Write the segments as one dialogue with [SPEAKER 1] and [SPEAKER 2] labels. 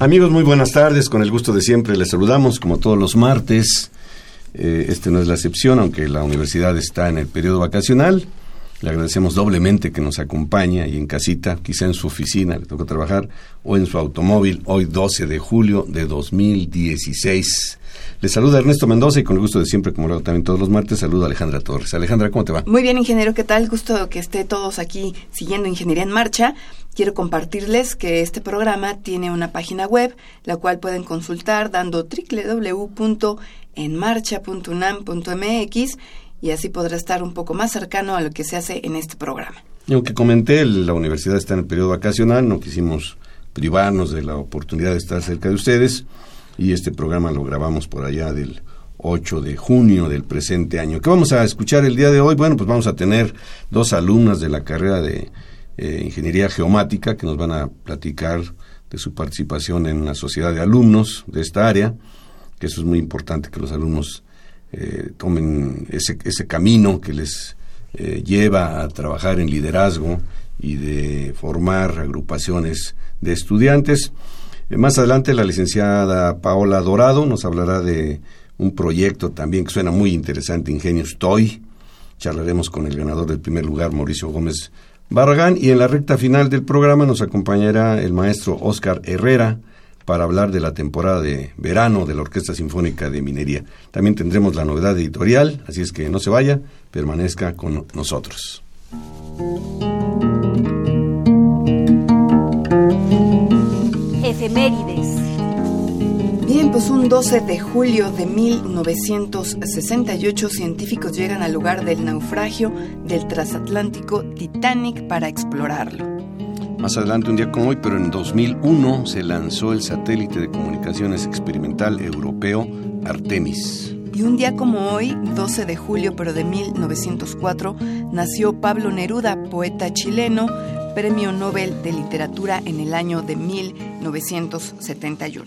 [SPEAKER 1] Amigos, muy buenas tardes. Con el gusto de siempre les saludamos como todos los martes. Eh, este no es la excepción, aunque la universidad está en el periodo vacacional. Le agradecemos doblemente que nos acompañe ahí en casita, quizá en su oficina, le toca trabajar, o en su automóvil, hoy 12 de julio de 2016. Le saluda Ernesto Mendoza y con el gusto de siempre, como lo hago también todos los martes, saluda a Alejandra Torres. Alejandra, ¿cómo te va?
[SPEAKER 2] Muy bien, ingeniero, ¿qué tal? Gusto que esté todos aquí siguiendo Ingeniería en Marcha. Quiero compartirles que este programa tiene una página web, la cual pueden consultar dando www.enmarcha.unam.mx y así podrá estar un poco más cercano a lo que se hace en este programa.
[SPEAKER 1] Y aunque comenté, la universidad está en el periodo vacacional, no quisimos privarnos de la oportunidad de estar cerca de ustedes y este programa lo grabamos por allá del 8 de junio del presente año. ¿Qué vamos a escuchar el día de hoy? Bueno, pues vamos a tener dos alumnas de la carrera de eh, Ingeniería Geomática que nos van a platicar de su participación en la sociedad de alumnos de esta área, que eso es muy importante que los alumnos eh, tomen ese, ese camino que les eh, lleva a trabajar en liderazgo y de formar agrupaciones de estudiantes. Más adelante la licenciada Paola Dorado nos hablará de un proyecto también que suena muy interesante, Ingenios Toy. Charlaremos con el ganador del primer lugar, Mauricio Gómez Barragán, y en la recta final del programa nos acompañará el maestro Oscar Herrera para hablar de la temporada de verano de la Orquesta Sinfónica de Minería. También tendremos la novedad editorial, así es que no se vaya, permanezca con nosotros.
[SPEAKER 3] Efemérides.
[SPEAKER 2] Bien, pues un 12 de julio de 1968 científicos llegan al lugar del naufragio del transatlántico Titanic para explorarlo.
[SPEAKER 1] Más adelante, un día como hoy, pero en 2001, se lanzó el satélite de comunicaciones experimental europeo Artemis.
[SPEAKER 2] Y un día como hoy, 12 de julio, pero de 1904, nació Pablo Neruda, poeta chileno, Premio Nobel de Literatura en el año de 1971.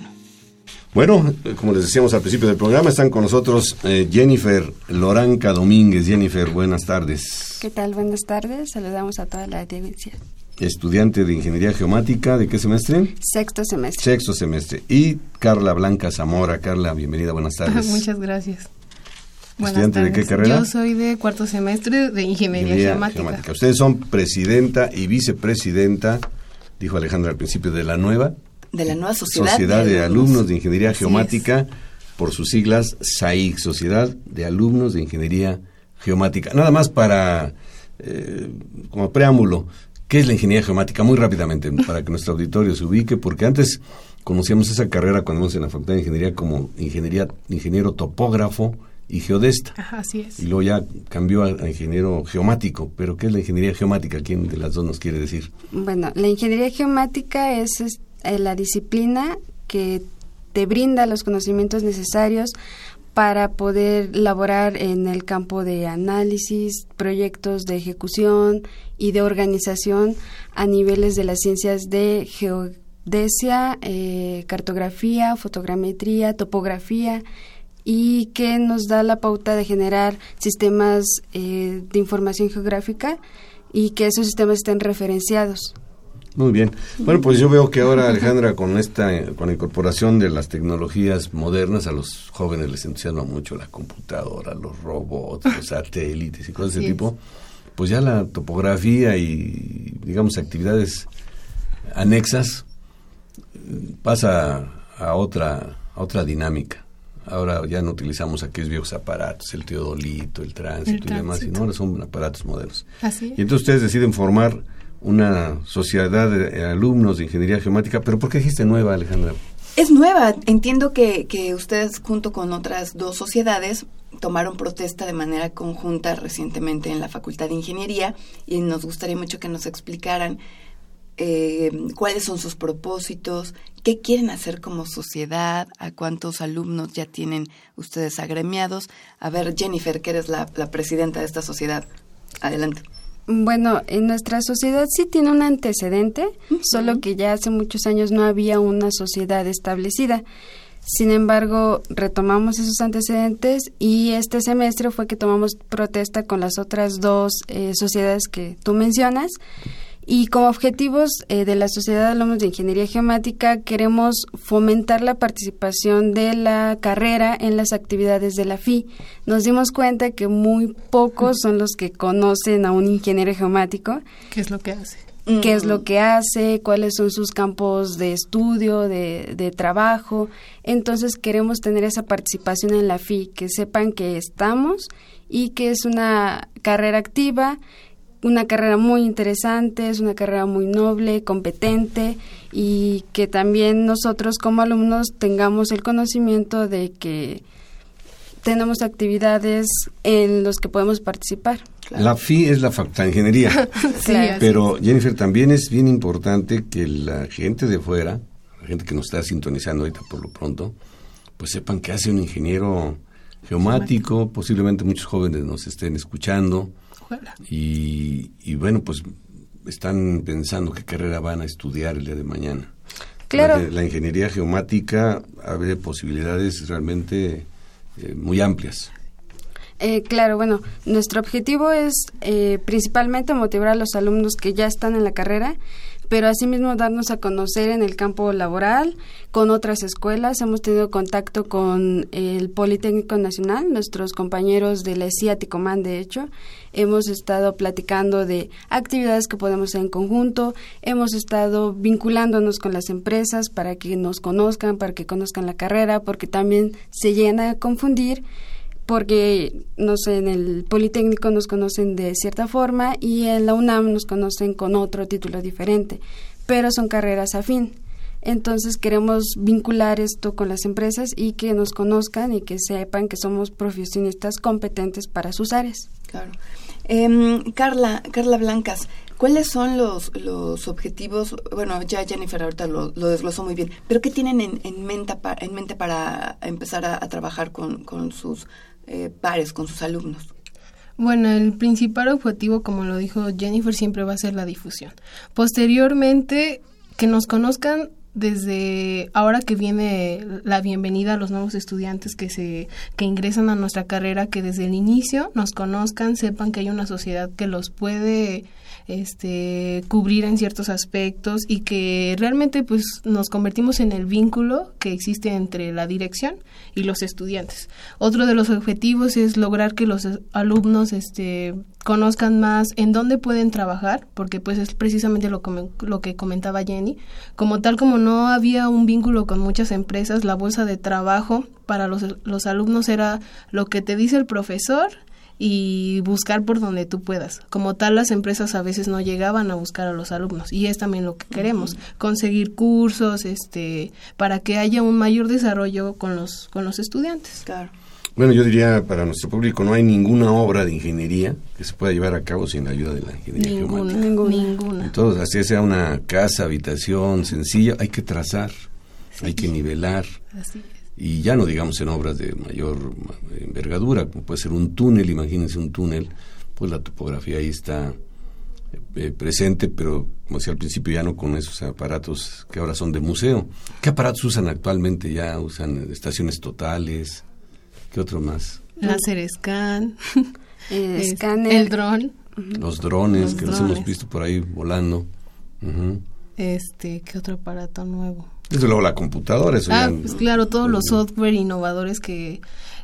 [SPEAKER 1] Bueno, como les decíamos al principio del programa, están con nosotros eh, Jennifer Loranca Domínguez. Jennifer, buenas tardes.
[SPEAKER 4] ¿Qué tal? Buenas tardes. Saludamos a toda la audiencia.
[SPEAKER 1] Estudiante de Ingeniería Geomática, ¿de qué semestre?
[SPEAKER 4] Sexto semestre.
[SPEAKER 1] Sexto semestre. Y Carla Blanca Zamora. Carla, bienvenida, buenas tardes.
[SPEAKER 5] Muchas gracias.
[SPEAKER 1] ¿Estudiante de qué carrera?
[SPEAKER 5] Yo soy de cuarto semestre de Ingeniería, Geomática.
[SPEAKER 1] Ustedes son presidenta y vicepresidenta, dijo Alejandra al principio, de la nueva
[SPEAKER 2] de la nueva sociedad,
[SPEAKER 1] sociedad de, alumnos. de Ingeniería Geomática, por sus siglas SAIC, Sociedad de Alumnos de Ingeniería Geomática. Nada más para, eh, como preámbulo, ¿qué es la ingeniería geomática? Muy rápidamente, para que nuestro auditorio se ubique, porque antes conocíamos esa carrera cuando íbamos en la Facultad de Ingeniería como ingeniería, ingeniero topógrafo y geodesta.
[SPEAKER 5] así es.
[SPEAKER 1] Y luego ya cambió a, ingeniero geomático. Pero ¿qué es la ingeniería geomática? ¿Quién de las dos nos quiere decir?
[SPEAKER 4] Bueno, la ingeniería geomática es eh, la disciplina que te brinda los conocimientos necesarios para poder laborar en el campo de análisis, proyectos de ejecución y de organización a niveles de las ciencias de geodesia, eh, cartografía, fotogrametría, topografía y que nos da la pauta de generar sistemas eh, de información geográfica y que esos sistemas estén referenciados.
[SPEAKER 1] Muy bien. Bueno, pues yo veo que ahora Alejandra con esta con la incorporación de las tecnologías modernas a los jóvenes les entusiasma mucho la computadora, los robots, los satélites y cosas de ese tipo. Pues ya la topografía y digamos actividades anexas pasa a otra a otra dinámica. Ahora ya no utilizamos aquellos viejos aparatos, el teodolito, el tránsito, y demás, sino ahora son aparatos modernos.
[SPEAKER 5] Así.
[SPEAKER 1] Y entonces ustedes deciden formar una sociedad de alumnos de ingeniería geomática, pero ¿por qué dijiste nueva, Alejandra?
[SPEAKER 2] Es nueva. Entiendo que, que ustedes, junto con otras dos sociedades, tomaron protesta de manera conjunta recientemente en la Facultad de Ingeniería y nos gustaría mucho que nos explicaran eh, cuáles son sus propósitos, qué quieren hacer como sociedad, a cuántos alumnos ya tienen ustedes agremiados. A ver, Jennifer, que eres la, presidenta de esta sociedad. Adelante.
[SPEAKER 4] Bueno, en nuestra sociedad sí tiene un antecedente, solo que ya hace muchos años no había una sociedad establecida. Sin embargo, retomamos esos antecedentes y este semestre fue que tomamos protesta con las otras dos eh, sociedades que tú mencionas. Y como objetivos eh, de la Sociedad de Alumnos de Ingeniería Geomática queremos fomentar la participación de la carrera en las actividades de la FI. Nos dimos cuenta que muy pocos son los que conocen a un ingeniero geomático.
[SPEAKER 5] ¿Qué es lo que hace?
[SPEAKER 4] qué es lo que hace, cuáles son sus campos de estudio, de, de, trabajo. Entonces queremos tener esa participación en la FI, que sepan que estamos y que es una carrera activa una carrera muy interesante, es una carrera muy noble, competente y que también nosotros como alumnos tengamos el conocimiento de que tenemos actividades en los que podemos participar.
[SPEAKER 1] La FI es la Facultad de Ingeniería, pero Jennifer, también es bien importante que la gente de fuera, la gente que nos está sintonizando ahorita por lo pronto, pues sepan que hace un ingeniero geomático, posiblemente muchos jóvenes nos estén escuchando, y, bueno, pues están pensando qué carrera van a estudiar el día de mañana.
[SPEAKER 4] Claro.
[SPEAKER 1] La, ingeniería geomática abre posibilidades realmente eh, muy amplias.
[SPEAKER 4] Eh, claro, bueno, nuestro objetivo es eh, principalmente motivar a los alumnos que ya están en la carrera pero asimismo darnos a conocer en el campo laboral con otras escuelas. Hemos tenido contacto con el Politécnico Nacional, nuestros compañeros de la ESIA Ticomán, de hecho. Hemos estado platicando de actividades que podemos hacer en conjunto, hemos estado vinculándonos con las empresas para que nos conozcan, para que conozcan la carrera, porque también se llena a confundir porque, no sé, en el Politécnico nos conocen de cierta forma y en la UNAM nos conocen con otro título diferente, pero son carreras afín. Entonces queremos vincular esto con las empresas y que nos conozcan y que sepan que somos profesionistas competentes para sus áreas.
[SPEAKER 2] Claro. Em, Carla, Carla Blancas, ¿cuáles son los, los objetivos? Bueno, ya Jennifer ahorita lo, desglosó muy bien, pero ¿qué tienen en, en, mente, para, en mente para empezar a, a trabajar con, con sus eh, pares con sus alumnos?
[SPEAKER 5] Bueno, el principal objetivo, como lo dijo Jennifer, siempre va a ser la difusión. Posteriormente, que nos conozcan desde ahora que viene la bienvenida a los nuevos estudiantes que se que ingresan a nuestra carrera que desde el inicio nos conozcan sepan que hay una sociedad que los puede este, cubrir en ciertos aspectos y que realmente pues nos convertimos en el vínculo que existe entre la dirección y los estudiantes. Otro de los objetivos es lograr que los alumnos este, conozcan más en dónde pueden trabajar, porque pues es precisamente lo, lo que comentaba Jenny. Como tal como no había un vínculo con muchas empresas, la bolsa de trabajo para los, los alumnos era lo que te dice el profesor y buscar por donde tú puedas. Como tal, las empresas a veces no llegaban a buscar a los alumnos y es también lo que queremos, conseguir cursos, este, para que haya un mayor desarrollo con los con los estudiantes.
[SPEAKER 2] Claro.
[SPEAKER 1] Bueno, yo diría para nuestro público no hay ninguna obra de ingeniería que se pueda llevar a cabo sin la ayuda de la ingeniería
[SPEAKER 5] ninguna,
[SPEAKER 1] geomática.
[SPEAKER 5] Ninguna.
[SPEAKER 1] Entonces, así sea una casa, habitación sencilla, hay que trazar, hay que nivelar.
[SPEAKER 5] Así
[SPEAKER 1] y ya no digamos en obras de mayor envergadura, como puede ser un túnel, imagínense un túnel, pues la topografía ahí está eh, presente, pero como decía al principio, ya no con esos aparatos que ahora son de museo. ¿Qué aparatos usan actualmente? ¿Ya usan estaciones totales? ¿Qué otro más?
[SPEAKER 5] Láser scan,
[SPEAKER 4] eh,
[SPEAKER 5] el dron.
[SPEAKER 1] Los drones que los hemos visto por ahí volando.
[SPEAKER 5] Este, ¿qué otro aparato nuevo?
[SPEAKER 1] Desde luego la computadora. Eso
[SPEAKER 5] ah, pues claro, todos los software innovadores que,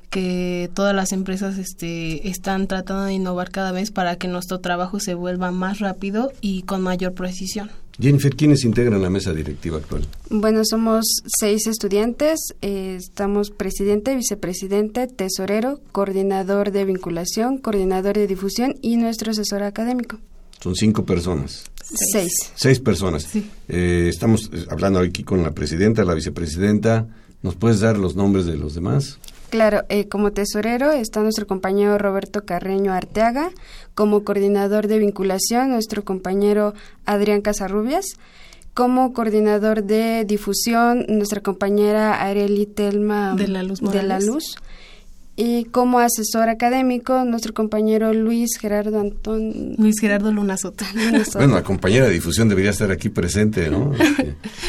[SPEAKER 5] que todas las empresas este, están tratando de innovar cada vez para que nuestro trabajo se vuelva más rápido y con mayor precisión.
[SPEAKER 1] Jennifer, ¿quiénes integran la mesa directiva actual?
[SPEAKER 4] Bueno, somos seis estudiantes, eh, estamos presidente, vicepresidente, tesorero, coordinador de vinculación, coordinador de difusión y nuestro asesor académico.
[SPEAKER 1] Son cinco personas.
[SPEAKER 4] Seis.
[SPEAKER 1] Seis personas. Eh, estamos eh, hablando aquí con la presidenta, la vicepresidenta. ¿Nos puedes dar los nombres de los demás?
[SPEAKER 4] Claro, eh, como tesorero está nuestro compañero Roberto Carreño Arteaga, como coordinador de vinculación nuestro compañero Adrián Casarrubias, como coordinador de difusión nuestra compañera Areli Telma
[SPEAKER 5] de la Luz,
[SPEAKER 4] de la Luz y como asesor académico nuestro compañero Luis Gerardo Antón
[SPEAKER 5] Luis Gerardo Luna Soto.
[SPEAKER 1] Bueno, la compañera de difusión debería estar aquí presente, ¿no?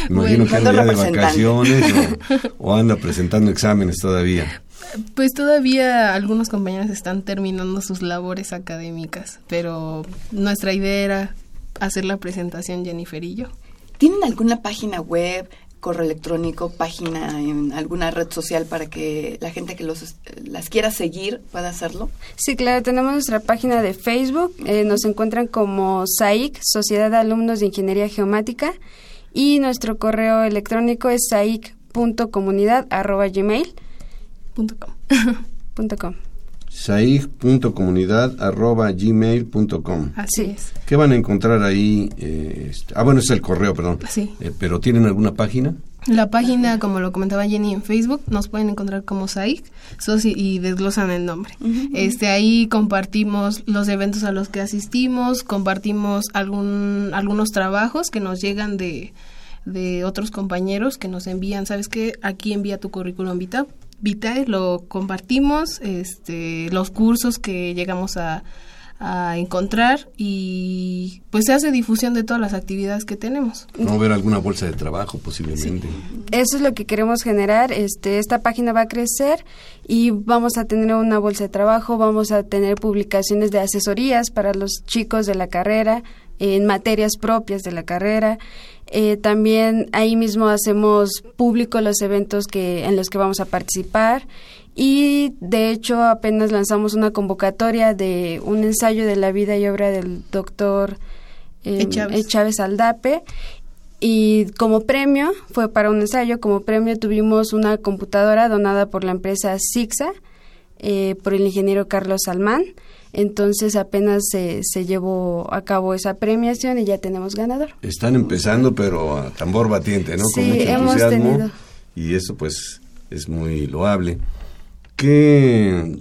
[SPEAKER 1] Este, imagino que anda ya de vacaciones o, anda presentando exámenes todavía.
[SPEAKER 5] Pues todavía algunos compañeros están terminando sus labores académicas, pero nuestra idea era hacer la presentación Jennifer y yo.
[SPEAKER 2] ¿Tienen alguna página web, correo electrónico, página en alguna red social para que la gente que los, las quiera seguir pueda hacerlo?
[SPEAKER 4] Sí, claro, tenemos nuestra página de Facebook, eh, nos encuentran como SAIC, Sociedad de Alumnos de Ingeniería Geomática, y nuestro correo electrónico es saic.comunidad.gmail.com
[SPEAKER 5] com.
[SPEAKER 1] saig.comunidad.gmail.com
[SPEAKER 5] Así es.
[SPEAKER 1] ¿Qué van a encontrar ahí? Eh, este, ah, bueno, es el correo, perdón.
[SPEAKER 5] Sí.
[SPEAKER 1] Eh, ¿Pero tienen alguna página?
[SPEAKER 5] La página, como lo comentaba Jenny en Facebook, nos pueden encontrar como SAIC y desglosan el nombre. Este ahí compartimos los eventos a los que asistimos, compartimos algún algunos trabajos que nos llegan de de otros compañeros que nos envían, ¿sabes qué? Aquí envía tu currículum vitae, vitae lo compartimos, este, los cursos que llegamos a, a encontrar y pues se hace difusión de todas las actividades que tenemos.
[SPEAKER 1] ver alguna bolsa de trabajo posiblemente.
[SPEAKER 4] Eso es lo que queremos generar. Este, esta página va a crecer y vamos a tener una bolsa de trabajo, vamos a tener publicaciones de asesorías para los chicos de la carrera en materias propias de la carrera eh, también ahí mismo hacemos público los eventos que en los que vamos a participar. Y de hecho apenas lanzamos una convocatoria de un ensayo de la vida y obra del doctor eh, Chávez Aldape. Y como premio fue para un ensayo como premio tuvimos una computadora donada por la empresa Sixa eh, por el ingeniero Carlos Salmán entonces apenas se, se llevó a cabo esa premiación y ya tenemos ganador.
[SPEAKER 1] Están empezando, pero a tambor batiente, ¿no?
[SPEAKER 4] Con mucho entusiasmo.
[SPEAKER 1] Y eso pues es muy loable. ¿Qué,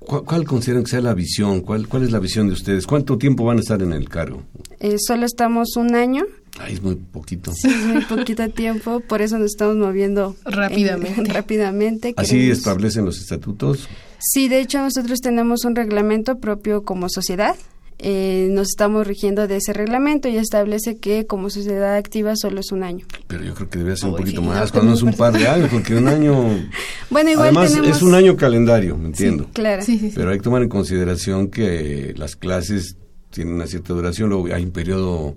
[SPEAKER 1] ¿Cuál, consideran que sea la visión? ¿Cuál, ¿Cuál es la visión de ustedes? ¿Cuánto tiempo van a estar en el cargo?
[SPEAKER 4] Eh, solo estamos un año.
[SPEAKER 1] Ay, es muy poquito.
[SPEAKER 4] Sí, es muy poquito tiempo, por eso nos estamos moviendo
[SPEAKER 5] rápidamente.
[SPEAKER 4] rápidamente.
[SPEAKER 1] ¿Así establecen los estatutos?
[SPEAKER 4] Sí, de hecho nosotros tenemos un reglamento propio como sociedad. Eh, nos estamos rigiendo de ese reglamento y establece que como sociedad activa solo es un año.
[SPEAKER 1] Pero yo creo que debe ser un poquito más, cuando es un par de años, porque un año...
[SPEAKER 4] bueno, igual
[SPEAKER 1] Además, es un año calendario, me entiendo.
[SPEAKER 4] claro.
[SPEAKER 1] Pero hay que tomar en consideración que las clases tienen una cierta duración, luego hay un periodo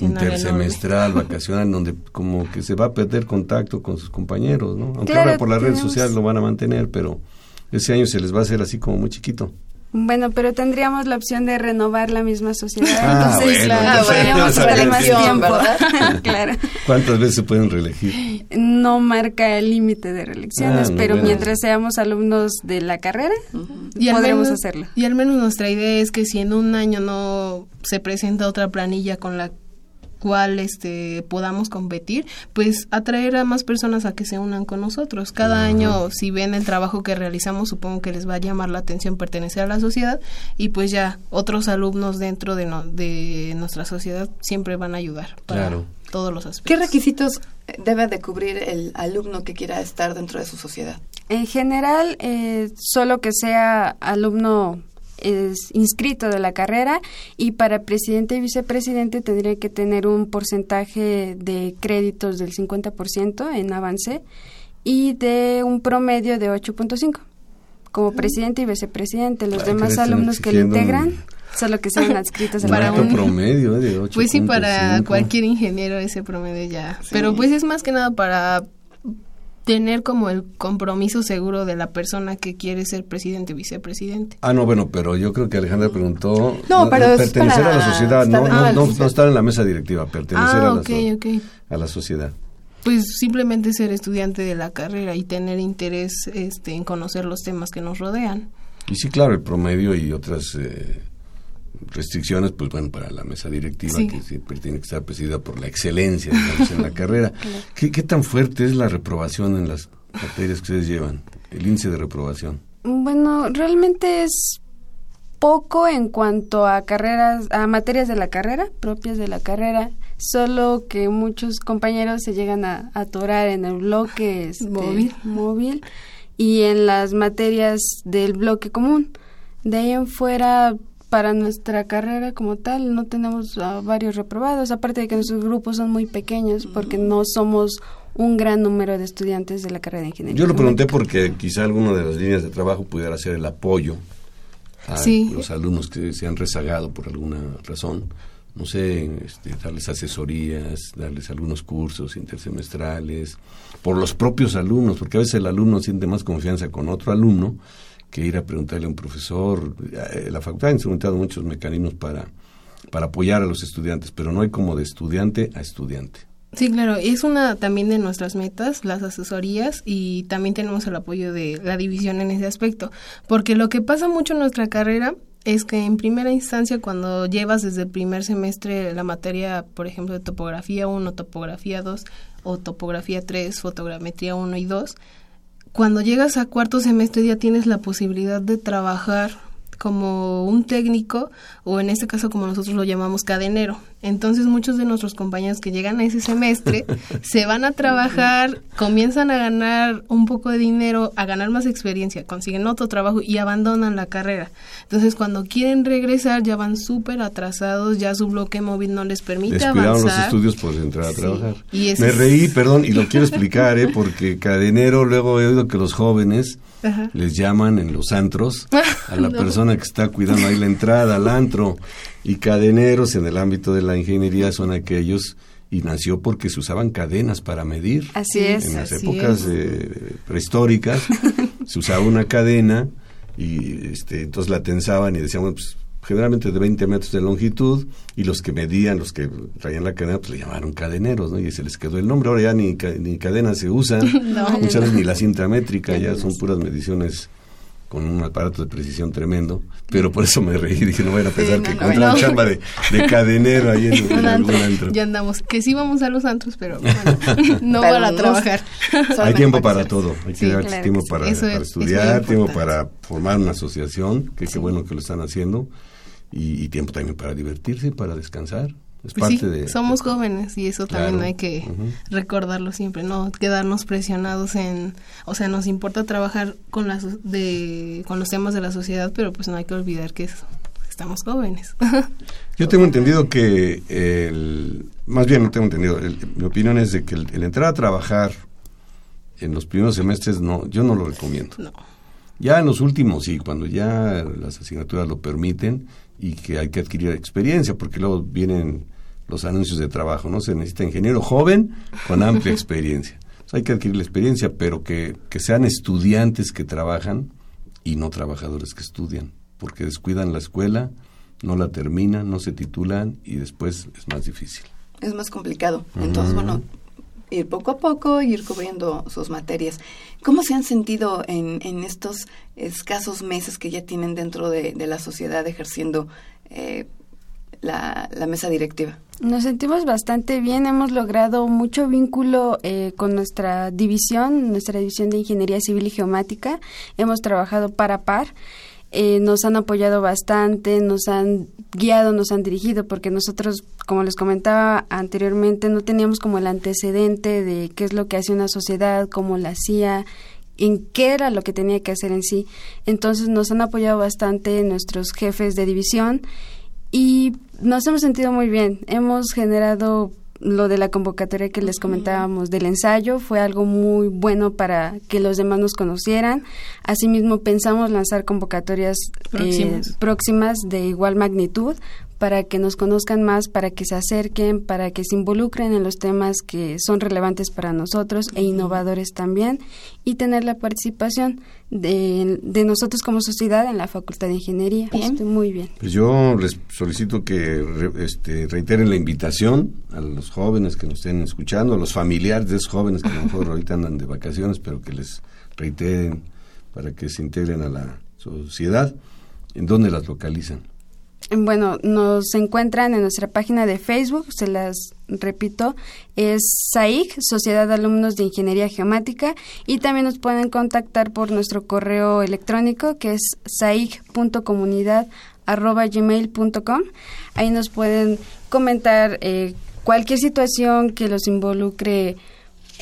[SPEAKER 1] intersemestral, vacacional, donde como que se va a perder contacto con sus compañeros, ¿no? Aunque ahora por las redes sociales lo van a mantener, pero ese año se les va a hacer así como muy chiquito.
[SPEAKER 4] Bueno, pero tendríamos la opción de renovar la misma sociedad.
[SPEAKER 1] Ah, entonces, claro,
[SPEAKER 4] podríamos estar más tiempo, claro.
[SPEAKER 1] ¿Cuántas veces se pueden reelegir?
[SPEAKER 4] No marca el límite de reelecciones, ah, pero mientras seamos alumnos de la carrera, podremos hacerlo.
[SPEAKER 5] Y al menos nuestra idea es que si en un año no se presenta otra planilla con la cual este podamos competir, pues atraer a más personas a que se unan con nosotros. Cada año, si ven el trabajo que realizamos, supongo que les va a llamar la atención pertenecer a la sociedad y pues ya otros alumnos dentro de, de nuestra sociedad siempre van a ayudar para todos los aspectos.
[SPEAKER 2] ¿Qué requisitos debe de cubrir el alumno que quiera estar dentro de su sociedad?
[SPEAKER 4] En general, eh, solo que sea alumno es inscrito de la carrera y para presidente y vicepresidente tendría que tener un porcentaje de créditos del 50% en avance y de un promedio de 8.5 como presidente y vicepresidente. Los demás alumnos que lo integran solo que sean adscritos
[SPEAKER 1] para un promedio ¿eh? de 8.
[SPEAKER 5] Pues sí, para cualquier ingeniero ese promedio ya. Pero pues es más que nada para tener como el compromiso seguro de la persona que quiere ser presidente o vicepresidente.
[SPEAKER 1] Ah, no, bueno, pero yo creo que Alejandra preguntó
[SPEAKER 2] no, pero
[SPEAKER 1] pertenecer a la sociedad, no, no, no, estar en la mesa directiva, pertenecer
[SPEAKER 5] ah,
[SPEAKER 1] a,
[SPEAKER 5] la
[SPEAKER 1] a la sociedad.
[SPEAKER 5] Pues simplemente ser estudiante de la carrera y tener interés este, en conocer los temas que nos rodean.
[SPEAKER 1] Y sí, claro, el promedio y otras eh, restricciones, pues bueno, para la mesa directiva, que siempre tiene que estar presidida por la excelencia en la carrera. ¿Qué, ¿Qué tan fuerte es la reprobación en las materias que ustedes llevan? El índice de reprobación.
[SPEAKER 4] Bueno, realmente es poco en cuanto a carreras, a materias de la carrera, propias de la carrera, solo que muchos compañeros se llegan a atorar en el bloque este, móvil. móvil y en las materias del bloque común. De ahí en fuera, para nuestra carrera como tal no tenemos varios reprobados, aparte de que nuestros grupos son muy pequeños porque no somos un gran número de estudiantes de la carrera de ingeniería.
[SPEAKER 1] Yo lo pregunté porque quizá alguna de las líneas de trabajo pudiera ser el apoyo a los alumnos que se han rezagado por alguna razón. No sé, este, darles asesorías, darles algunos cursos intersemestrales, por los propios alumnos, porque a veces el alumno siente más confianza con otro alumno que ir a preguntarle a un profesor. Eh, la facultad ha instrumentado muchos mecanismos para, para apoyar a los estudiantes, pero no hay como de estudiante a estudiante.
[SPEAKER 5] Sí, claro, es una también de nuestras metas, las asesorías y también tenemos el apoyo de la división en ese aspecto, porque lo que pasa mucho en nuestra carrera es que en primera instancia cuando llevas desde el primer semestre la materia, por ejemplo, de topografía 1, topografía 2 o topografía 3, fotogrametría 1 y 2, cuando llegas a cuarto semestre ya tienes la posibilidad de trabajar como un técnico o en este caso como nosotros lo llamamos cadenero. Entonces muchos de nuestros compañeros que llegan a ese semestre se van a trabajar, comienzan a ganar un poco de dinero, a ganar más experiencia, consiguen otro trabajo y abandonan la carrera. Entonces cuando quieren regresar ya van súper atrasados, ya su bloque móvil no les permite
[SPEAKER 1] Descuidaron los estudios por entrar a trabajar. Me reí, perdón, y lo quiero explicar, ¿eh? porque cadenero luego he oído que los jóvenes les llaman en los antros a la persona que está cuidando ahí la entrada al antro y cadeneros en el ámbito de la ingeniería son aquellos y nació porque se usaban cadenas para medir.
[SPEAKER 4] Así es.
[SPEAKER 1] En las épocas eh, prehistóricas se usaba una cadena y este, entonces la tensaban y decían, bueno, pues generalmente de 20 metros de longitud, y los que medían, los que traían la cadena, pues le llamaron cadeneros, ¿no? Y se les quedó el nombre. Ahora ya ni, ni cadena se usa, muchas veces ni la cinta métrica, ya son puras mediciones con un aparato de precisión tremendo, pero por eso me reí, dije, no vayan a pensar que encontré una chamba de, cadenero ahí en, algún antro.
[SPEAKER 5] Ya andamos, que sí vamos a los antros, pero no para trabajar.
[SPEAKER 1] Hay tiempo para todo, hay que dar tiempo para, estudiar, tiempo para formar una asociación, que qué bueno que lo están haciendo, y, tiempo también para divertirse, para descansar. Es pues parte de,
[SPEAKER 5] somos jóvenes y eso también hay que recordarlo siempre, no quedarnos presionados en, o sea, nos importa trabajar con las de con los temas de la sociedad, pero pues no hay que olvidar que estamos jóvenes.
[SPEAKER 1] Yo tengo entendido que el, más bien no tengo entendido, mi opinión es de que el, el, entrar a trabajar en los primeros semestres no, yo no lo recomiendo.
[SPEAKER 5] No.
[SPEAKER 1] Ya en los últimos sí, cuando ya las asignaturas lo permiten, y que hay que adquirir experiencia, porque luego vienen los anuncios de trabajo, ¿no? Se necesita ingeniero joven con amplia experiencia. hay que adquirir la experiencia, pero que, que sean estudiantes que trabajan y no trabajadores que estudian, porque descuidan la escuela, no la terminan, no se titulan y después es más difícil.
[SPEAKER 2] Es más complicado. Entonces, bueno, ir poco a poco, ir cubriendo sus materias. ¿Cómo se han sentido en, en estos escasos meses que ya tienen dentro de, la sociedad ejerciendo eh, la, mesa directiva?
[SPEAKER 4] Nos sentimos bastante bien, hemos logrado mucho vínculo eh, con nuestra división, nuestra división de Ingeniería Civil y Geomática. Hemos trabajado par par eh, nos han apoyado bastante, nos han guiado, nos han dirigido, porque nosotros, como les comentaba anteriormente, no teníamos como el antecedente de qué es lo que hace una sociedad, cómo la hacía, en qué era lo que tenía que hacer en sí. Entonces nos han apoyado bastante nuestros jefes de división y nos hemos sentido muy bien. Hemos generado lo de la convocatoria que les comentábamos del ensayo fue algo muy bueno para que los demás nos conocieran. Asimismo, pensamos lanzar convocatorias eh, próximas, de igual magnitud para que nos conozcan más, para que se acerquen, para que se involucren en los temas que son relevantes para nosotros e innovadores también y tener la participación de, de nosotros como sociedad en la Facultad de Ingeniería. muy bien.
[SPEAKER 1] Pues yo les solicito que este, reiteren la invitación a los jóvenes que nos estén escuchando, a los familiares de esos jóvenes que a lo mejor ahorita andan de vacaciones, pero que les reiteren para que se integren a la sociedad. ¿En dónde las localizan?
[SPEAKER 4] Bueno, nos encuentran en nuestra página de Facebook, se las repito, es SAIG, Sociedad de Alumnos de Ingeniería Geomática, y también nos pueden contactar por nuestro correo electrónico que es saig.comunidad.gmail.com. Ahí nos pueden comentar eh, cualquier situación que los involucre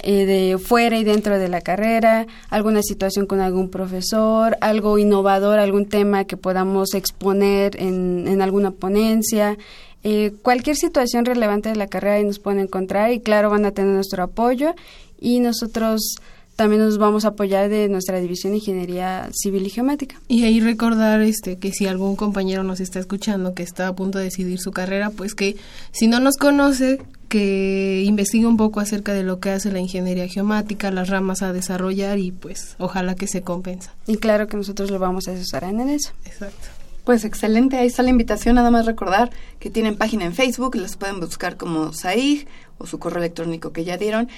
[SPEAKER 4] eh, de fuera y dentro de la carrera, alguna situación con algún profesor, algo innovador, algún tema que podamos exponer en, en alguna ponencia. Eh, cualquier situación relevante de la carrera ahí nos pueden encontrar y claro van a tener nuestro apoyo y nosotros también nos vamos a apoyar de nuestra división de ingeniería civil y geométrica.
[SPEAKER 5] Y ahí recordar este que si algún compañero nos está escuchando que está a punto de decidir su carrera, pues que si no nos conoce, que investigue un poco acerca de lo que hace la ingeniería geomática, las ramas a desarrollar y pues ojalá que se compensa.
[SPEAKER 4] Y claro que nosotros lo vamos a asesorar en eso.
[SPEAKER 5] Exacto.
[SPEAKER 2] Pues excelente, ahí está la invitación, nada más recordar que tienen página en Facebook, los pueden buscar como SAIG o su correo electrónico que ya dieron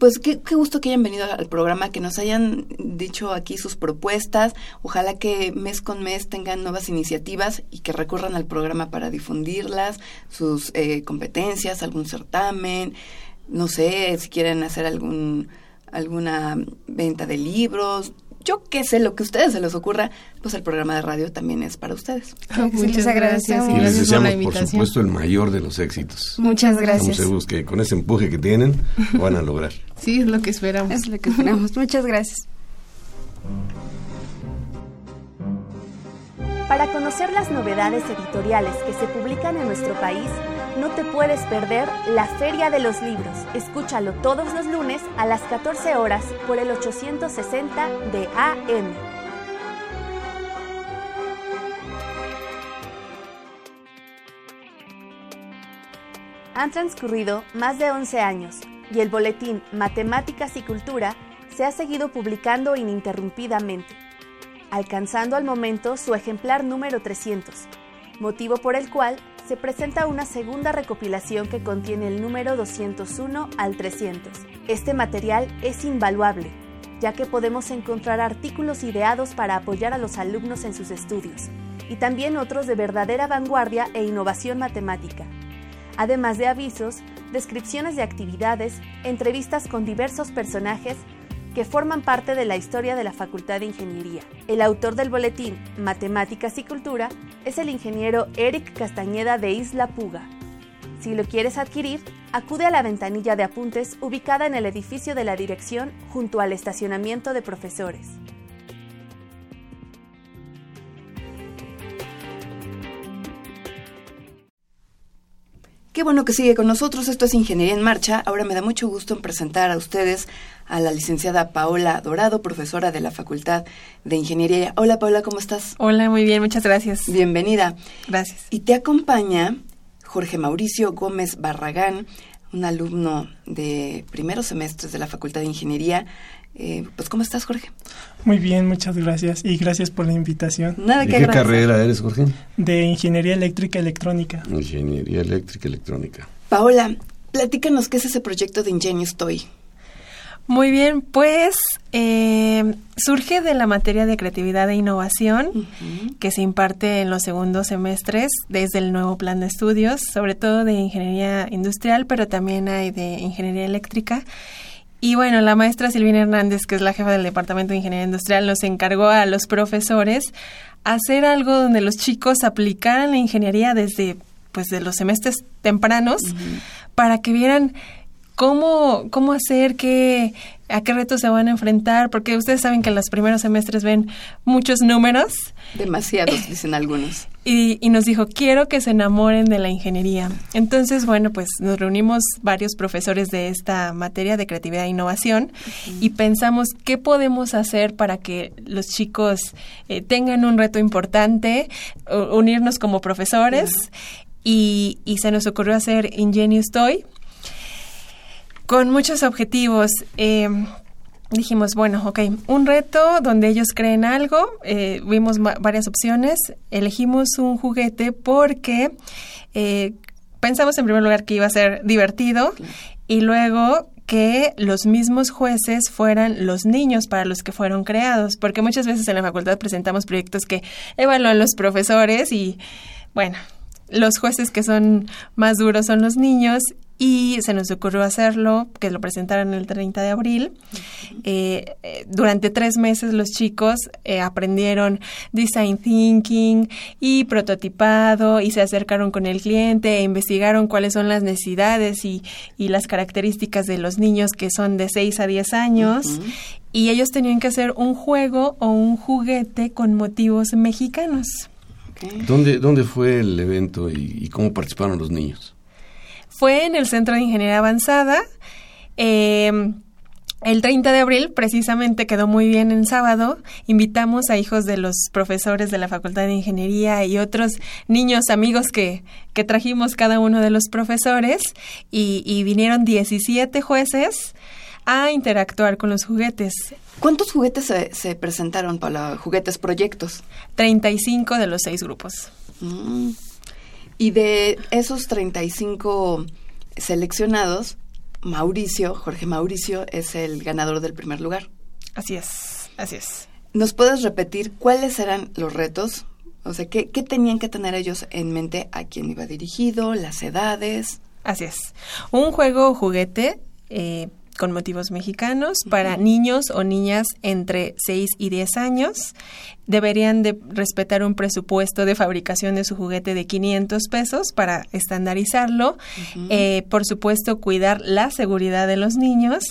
[SPEAKER 2] pues qué, gusto que hayan venido al programa, que nos hayan dicho aquí sus propuestas. Ojalá que mes con mes tengan nuevas iniciativas y que recurran al programa para difundirlas, sus eh, competencias, algún certamen, no sé, si quieren hacer algún alguna venta de libros, yo qué sé, lo que a ustedes se les ocurra, pues el programa de radio también es para ustedes.
[SPEAKER 4] Muchas gracias.
[SPEAKER 1] Y les deseamos, por, supuesto, el mayor de los éxitos.
[SPEAKER 4] Muchas gracias.
[SPEAKER 1] Estamos seguros que con ese empuje que tienen, lo van a lograr.
[SPEAKER 5] Sí, es lo que esperamos.
[SPEAKER 4] Es lo que esperamos. Muchas gracias.
[SPEAKER 3] Para conocer las novedades editoriales que se publican en nuestro país, no te puedes perder la Feria de los Libros. Escúchalo todos los lunes a las 14 horas por el 860 de AM. Han transcurrido más de 11 años y el boletín Matemáticas y Cultura se ha seguido publicando ininterrumpidamente, alcanzando al momento su ejemplar número 300, motivo por el cual se presenta una segunda recopilación que contiene el número 201 al 300. Este material es invaluable, ya que podemos encontrar artículos ideados para apoyar a los alumnos en sus estudios, y también otros de verdadera vanguardia e innovación matemática, además de avisos, descripciones de actividades, entrevistas con diversos personajes que forman parte de la historia de la Facultad de Ingeniería. El autor del boletín Matemáticas y Cultura es el ingeniero Eric Castañeda de Isla Puga. Si lo quieres adquirir, acude a la ventanilla de apuntes ubicada en el edificio de la dirección junto al estacionamiento de profesores.
[SPEAKER 2] Qué bueno que sigue con nosotros. Esto es Ingeniería en Marcha. Ahora me da mucho gusto en presentar a ustedes a la licenciada Paola Dorado, profesora de la Facultad de Ingeniería. Hola Paola, ¿cómo estás?
[SPEAKER 6] Hola, muy bien, muchas gracias.
[SPEAKER 2] Bienvenida.
[SPEAKER 6] Gracias.
[SPEAKER 2] Y te acompaña Jorge Mauricio Gómez Barragán, un alumno de primeros semestres de la Facultad de Ingeniería. Eh, pues, ¿cómo estás, Jorge?
[SPEAKER 7] Muy bien, muchas gracias y gracias por la invitación.
[SPEAKER 1] Nada ¿De qué carrera eres, Jorge?
[SPEAKER 7] De Ingeniería Eléctrica Electrónica.
[SPEAKER 1] Ingeniería Eléctrica Electrónica.
[SPEAKER 2] Paola, platícanos qué es ese proyecto de Ingenious Toy.
[SPEAKER 6] Muy bien, pues eh, surge de la materia de creatividad e innovación que se imparte en los segundos semestres desde el nuevo plan de estudios, sobre todo de ingeniería industrial, pero también hay de ingeniería eléctrica. Y bueno, la maestra Silvina Hernández, que es la jefa del Departamento de Ingeniería Industrial, nos encargó a los profesores hacer algo donde los chicos aplicaran la ingeniería desde pues de los semestres tempranos para que vieran cómo, cómo hacer, qué, a qué retos se van a enfrentar, porque ustedes saben que en los primeros semestres ven muchos números.
[SPEAKER 2] Demasiados, dicen algunos.
[SPEAKER 6] Y, y, nos dijo, quiero que se enamoren de la ingeniería. Entonces, bueno, pues nos reunimos varios profesores de esta materia de creatividad e innovación y pensamos qué podemos hacer para que los chicos eh, tengan un reto importante, unirnos como profesores y, se nos ocurrió hacer Ingenious Toy con muchos objetivos. Eh, dijimos, bueno, ok, un reto donde ellos creen algo, eh, vimos varias opciones, elegimos un juguete porque eh, pensamos en primer lugar que iba a ser divertido y luego que los mismos jueces fueran los niños para los que fueron creados, porque muchas veces en la facultad presentamos proyectos que evalúan los profesores y, bueno, los jueces que son más duros son los niños y se nos ocurrió hacerlo, que lo presentaron el 30 de abril. Eh, eh, durante tres meses los chicos eh, aprendieron design thinking y prototipado y se acercaron con el cliente e investigaron cuáles son las necesidades y, y las características de los niños que son de 6 a 10 años. Y ellos tenían que hacer un juego o un juguete con motivos mexicanos.
[SPEAKER 1] ¿Dónde, ¿Dónde fue el evento y cómo participaron los niños?
[SPEAKER 6] Fue en el Centro de Ingeniería Avanzada. Em, el 30 de abril, precisamente, quedó muy bien en sábado. Invitamos a hijos de los profesores de la Facultad de Ingeniería y otros niños amigos que, que trajimos cada uno de los profesores y, vinieron 17 jueces a interactuar con los juguetes.
[SPEAKER 2] ¿Cuántos juguetes se, presentaron para juguetes proyectos?
[SPEAKER 6] 35 de los seis grupos.
[SPEAKER 2] Mm. Y de esos 35 seleccionados, Mauricio, Jorge Mauricio, es el ganador del primer lugar.
[SPEAKER 6] Así es, así es.
[SPEAKER 2] ¿Nos puedes repetir cuáles eran los retos? O sea, ¿qué, qué tenían que tener ellos en mente a quién iba dirigido, las edades?
[SPEAKER 6] Así es. Un juego juguete eh, con motivos mexicanos para niños o niñas entre 6 y 10 años deberían de respetar un presupuesto de fabricación de su juguete de 500 pesos para estandarizarlo. Eh, por supuesto, cuidar la seguridad de los niños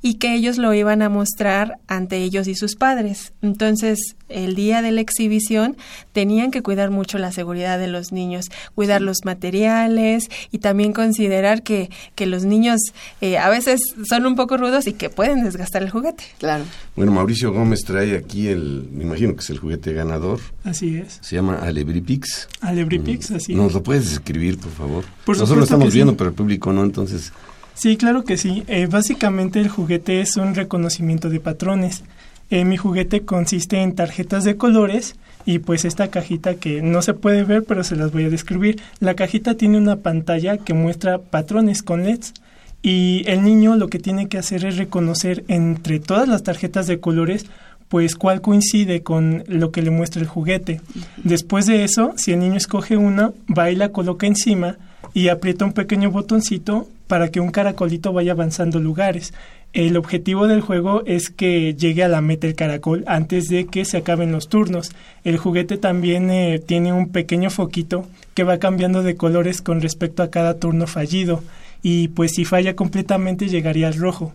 [SPEAKER 6] y que ellos lo iban a mostrar ante ellos y sus padres. Entonces, el día de la exhibición tenían que cuidar mucho la seguridad de los niños, cuidar los materiales y también considerar que, que los niños eh, a veces son un poco rudos y que pueden desgastar el juguete.
[SPEAKER 2] Claro.
[SPEAKER 1] Bueno, Mauricio Gómez trae aquí el, me imagino que es el juguete ganador.
[SPEAKER 7] Así es.
[SPEAKER 1] Se llama Alebripix.
[SPEAKER 7] Alebripix, así
[SPEAKER 1] ¿Nos lo puedes escribir, por favor? Nosotros lo estamos viendo, pero el público no, entonces...
[SPEAKER 7] Sí, claro que sí. Eh, básicamente el juguete es un reconocimiento de patrones. Eh, mi juguete consiste en tarjetas de colores y pues esta cajita que no se puede ver pero se las voy a describir. La cajita tiene una pantalla que muestra patrones con LEDs y el niño lo que tiene que hacer es reconocer entre todas las tarjetas de colores pues cuál coincide con lo que le muestra el juguete. Después de eso, si el niño escoge una, va y la coloca encima y aprieta un pequeño botoncito para que un caracolito vaya avanzando lugares. El objetivo del juego es que llegue a la meta el caracol antes de que se acaben los turnos. El juguete también eh, tiene un pequeño foquito que va cambiando de colores con respecto a cada turno fallido y pues si falla completamente llegaría al rojo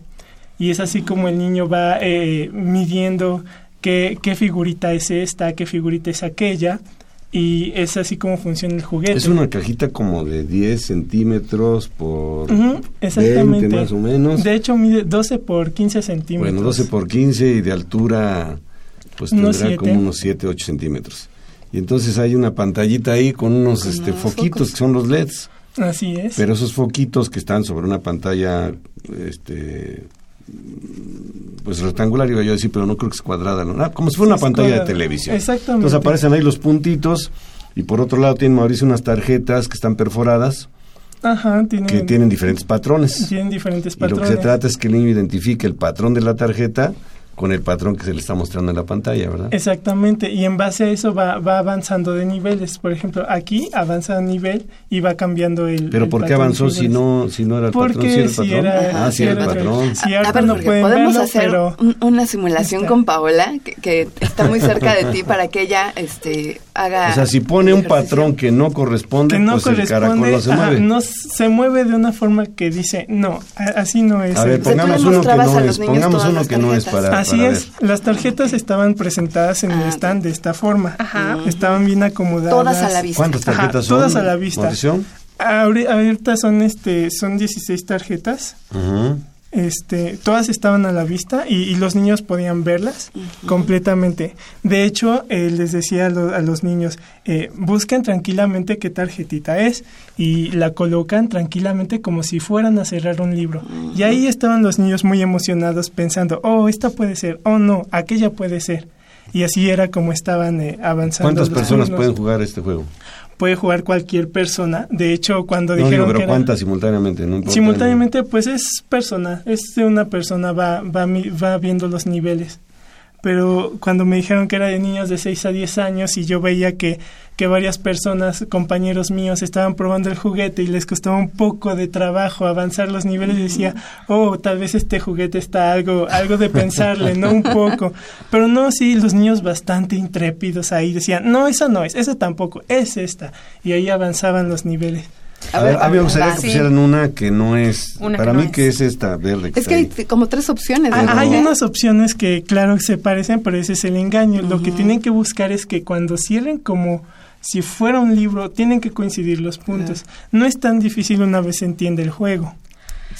[SPEAKER 7] y es así como el niño va eh, midiendo qué, qué figurita es esta, qué figurita es aquella, y es así como funciona el juguete.
[SPEAKER 1] Es una cajita como de 10 centímetros por 20 más o menos.
[SPEAKER 7] De hecho mide 12 por 15 centímetros.
[SPEAKER 1] Bueno, 12 por 15 y de altura pues tendrá como unos 7, 8 centímetros. Y entonces hay una pantallita ahí con unos este, foquitos que son los LEDs.
[SPEAKER 7] Así es.
[SPEAKER 1] Pero esos foquitos que están sobre una pantalla este, pues rectangular iba yo a decir, pero no creo que es cuadrada, ¿no? Ah, como si fuera una pantalla de televisión.
[SPEAKER 7] Exactamente.
[SPEAKER 1] Entonces aparecen ahí los puntitos y por otro lado tiene Mauricio unas tarjetas que están perforadas.
[SPEAKER 7] Ajá,
[SPEAKER 1] que tienen diferentes patrones.
[SPEAKER 7] Tienen diferentes patrones.
[SPEAKER 1] Y lo que se trata es que el niño identifique el patrón de la tarjeta con el patrón que se le está mostrando en la pantalla, ¿verdad?
[SPEAKER 7] Exactamente, y en base a eso va, va avanzando de niveles. Por ejemplo, aquí avanza a nivel y va cambiando el.
[SPEAKER 1] Pero ¿por qué avanzó si no, si no era el patrón?
[SPEAKER 7] ¿Sí si Era,
[SPEAKER 1] ah, si era el patrón.
[SPEAKER 2] Si a ver, no podemos hacer una simulación con Paola, que, está muy cerca de ti, para que ella este, haga.
[SPEAKER 1] O sea, si pone un patrón que no corresponde, pues el caracol no se mueve.
[SPEAKER 7] no se mueve de una forma que dice, no, así no es.
[SPEAKER 1] A ver, pongamos uno que no es, pongamos uno que no es para
[SPEAKER 7] Así es, las tarjetas estaban presentadas en el ah, stand de esta forma. Estaban bien acomodadas.
[SPEAKER 2] Todas a la vista.
[SPEAKER 1] ¿Cuántas tarjetas son?
[SPEAKER 7] Todas a la vista. Ahorita son este son 16 tarjetas. Este, todas estaban a la vista y, los niños podían verlas completamente. De hecho, eh, les decía a, los niños, eh, busquen tranquilamente qué tarjetita es y la colocan tranquilamente como si fueran a cerrar un libro. Y ahí estaban los niños muy emocionados pensando, oh, esta puede ser, oh, no, aquella puede ser. Y así era como estaban eh, avanzando.
[SPEAKER 1] ¿Cuántas personas pueden jugar este juego?
[SPEAKER 7] Puede jugar cualquier persona. De hecho, cuando dijeron
[SPEAKER 1] pero ¿cuántas simultáneamente?
[SPEAKER 7] simultáneamente, pues es persona, es de una persona, va, va, va viendo los niveles pero cuando me dijeron que era de niños de 6 a 10 años y yo veía que, que varias personas, compañeros míos, estaban probando el juguete y les costaba un poco de trabajo avanzar los niveles, decía, oh, tal vez este juguete está algo, algo de pensarle, ¿no? Un poco. Pero no, sí, los niños bastante intrépidos ahí decían, no, esa no es, esa tampoco, es esta. Y ahí avanzaban los niveles.
[SPEAKER 1] A, ver, a mí me gustaría que pusieran una que no es. para mí, que es esta verde?
[SPEAKER 2] es que hay como tres opciones.
[SPEAKER 7] Ah, hay unas opciones que, claro, se parecen, pero ese es el engaño. Lo que tienen que buscar es que cuando cierren como si fuera un libro, tienen que coincidir los puntos. No es tan difícil una vez se entiende el juego.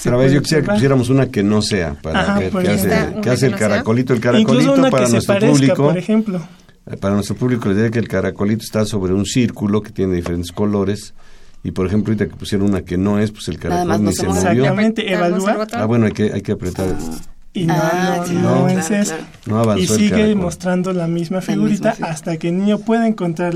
[SPEAKER 1] Pero a ver, yo quisiera que pusiéramos una que no sea, para ver qué hace, qué hace el caracolito. El caracolito para nuestro público.
[SPEAKER 7] Por ejemplo.
[SPEAKER 1] Eh, para nuestro público les diría que el caracolito está sobre un círculo que tiene diferentes colores y por ejemplo, ahorita que pusieron una que no es, pues el caracol ni se movió.
[SPEAKER 7] Exactamente, evalúa.
[SPEAKER 1] Ah, bueno, hay que, hay que apretar.
[SPEAKER 7] Y no, ah, no, es eso. y sigue mostrando la misma figurita hasta que el niño pueda encontrar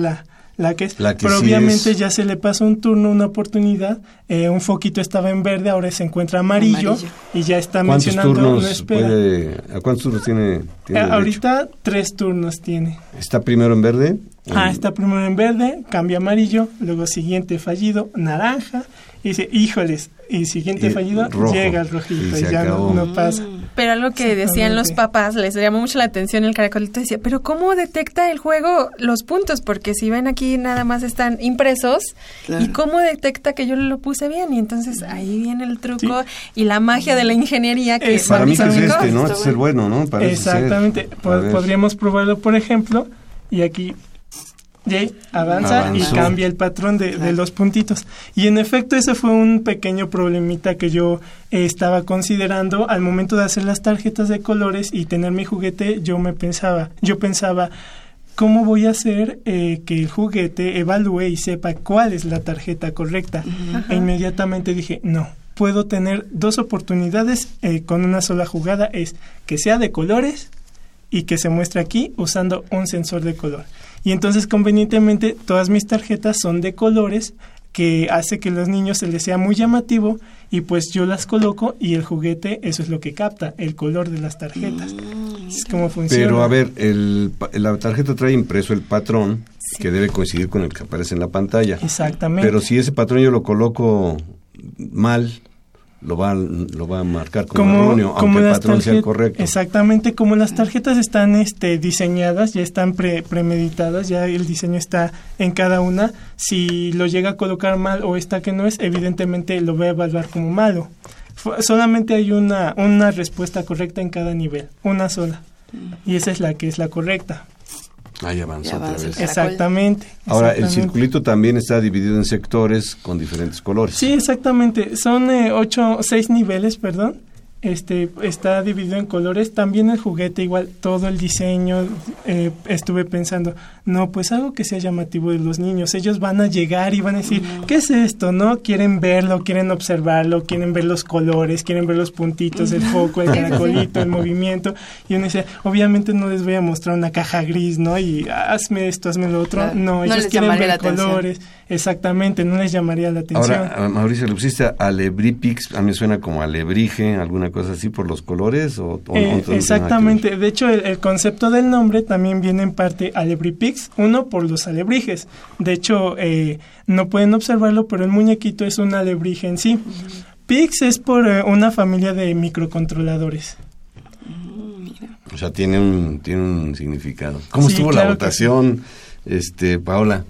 [SPEAKER 7] la, la que es. pero obviamente ya se le pasó un turno, una oportunidad. Eh, un foquito estaba en verde, ahora se encuentra amarillo, y ya está mencionando.
[SPEAKER 1] Turnos puede, ¿A cuántos turnos tiene?
[SPEAKER 7] Eh, ahorita tres turnos tiene.
[SPEAKER 1] ¿Está primero en verde?
[SPEAKER 7] Ah, está primero en verde, cambia amarillo, luego siguiente fallido, naranja, y dice, híjoles, y siguiente fallido, llega el rojito y, ya no, pasa.
[SPEAKER 6] Pero algo que decían los papás, les llamó mucho la atención el caracolito, decía, pero ¿cómo detecta el juego los puntos? Porque si ven aquí nada más están impresos, ¿y cómo detecta que yo lo puse bien? Y entonces ahí viene el truco y la magia de la ingeniería que...
[SPEAKER 1] Para mí que es este, ¿no? Este es el bueno, ¿no?
[SPEAKER 7] Exactamente. Podríamos probarlo, por ejemplo, y aquí y avanza y cambia el patrón de, los puntitos. Y en efecto ese fue un pequeño problemita que yo eh, estaba considerando al momento de hacer las tarjetas de colores y tener mi juguete. Yo me pensaba, yo pensaba, ¿cómo voy a hacer eh, que el juguete evalúe y sepa cuál es la tarjeta correcta? E inmediatamente dije, no, puedo tener dos oportunidades eh, con una sola jugada, es que sea de colores y que se muestre aquí usando un sensor de color. Y entonces convenientemente todas mis tarjetas son de colores que hace que a los niños se les sea muy llamativo y pues yo las coloco y el juguete eso es lo que capta, el color de las tarjetas. Mm, es como funciona.
[SPEAKER 1] Pero a ver, el, la tarjeta trae impreso el patrón que debe coincidir con el que aparece en la pantalla.
[SPEAKER 7] Exactamente.
[SPEAKER 1] Pero si ese patrón yo lo coloco mal, lo va, lo va a marcar como, erróneo, aunque el patrón sea correcto.
[SPEAKER 7] Exactamente, como las tarjetas están este, diseñadas, ya están pre, premeditadas, ya el diseño está en cada una, si lo llega a colocar mal o esta que no es, evidentemente lo va a evaluar como malo. solamente hay una, una respuesta correcta en cada nivel, una sola. Y esa es la que es la correcta.
[SPEAKER 1] Ahí avanza otra vez.
[SPEAKER 7] Exactamente.
[SPEAKER 1] Ahora, el circulito también está dividido en sectores con diferentes colores.
[SPEAKER 7] Sí, exactamente. Son eh, ocho, seis niveles, perdón este está dividido en colores también el juguete igual todo el diseño eh, estuve pensando no pues algo que sea llamativo de los niños ellos van a llegar y van a decir qué es esto no quieren verlo quieren observarlo quieren ver los colores quieren ver los puntitos el foco el caracolito el movimiento y uno dice obviamente no les voy a mostrar una caja gris no y hazme esto hazme lo otro no ellos quieren ver colores exactamente no les llamaría la atención.
[SPEAKER 1] ahora Mauricio le pusiste alebripix a mí suena como alebrije alguna cosa así por los colores o,
[SPEAKER 7] eh, exactamente. de hecho el, concepto del nombre también viene en parte alebripix uno por los alebrijes. De hecho eh, no pueden observarlo pero el muñequito es un alebrije en sí. Pix es por eh, una familia de microcontroladores.
[SPEAKER 1] O sea tiene un tiene un significado. Cómo estuvo la votación este Paola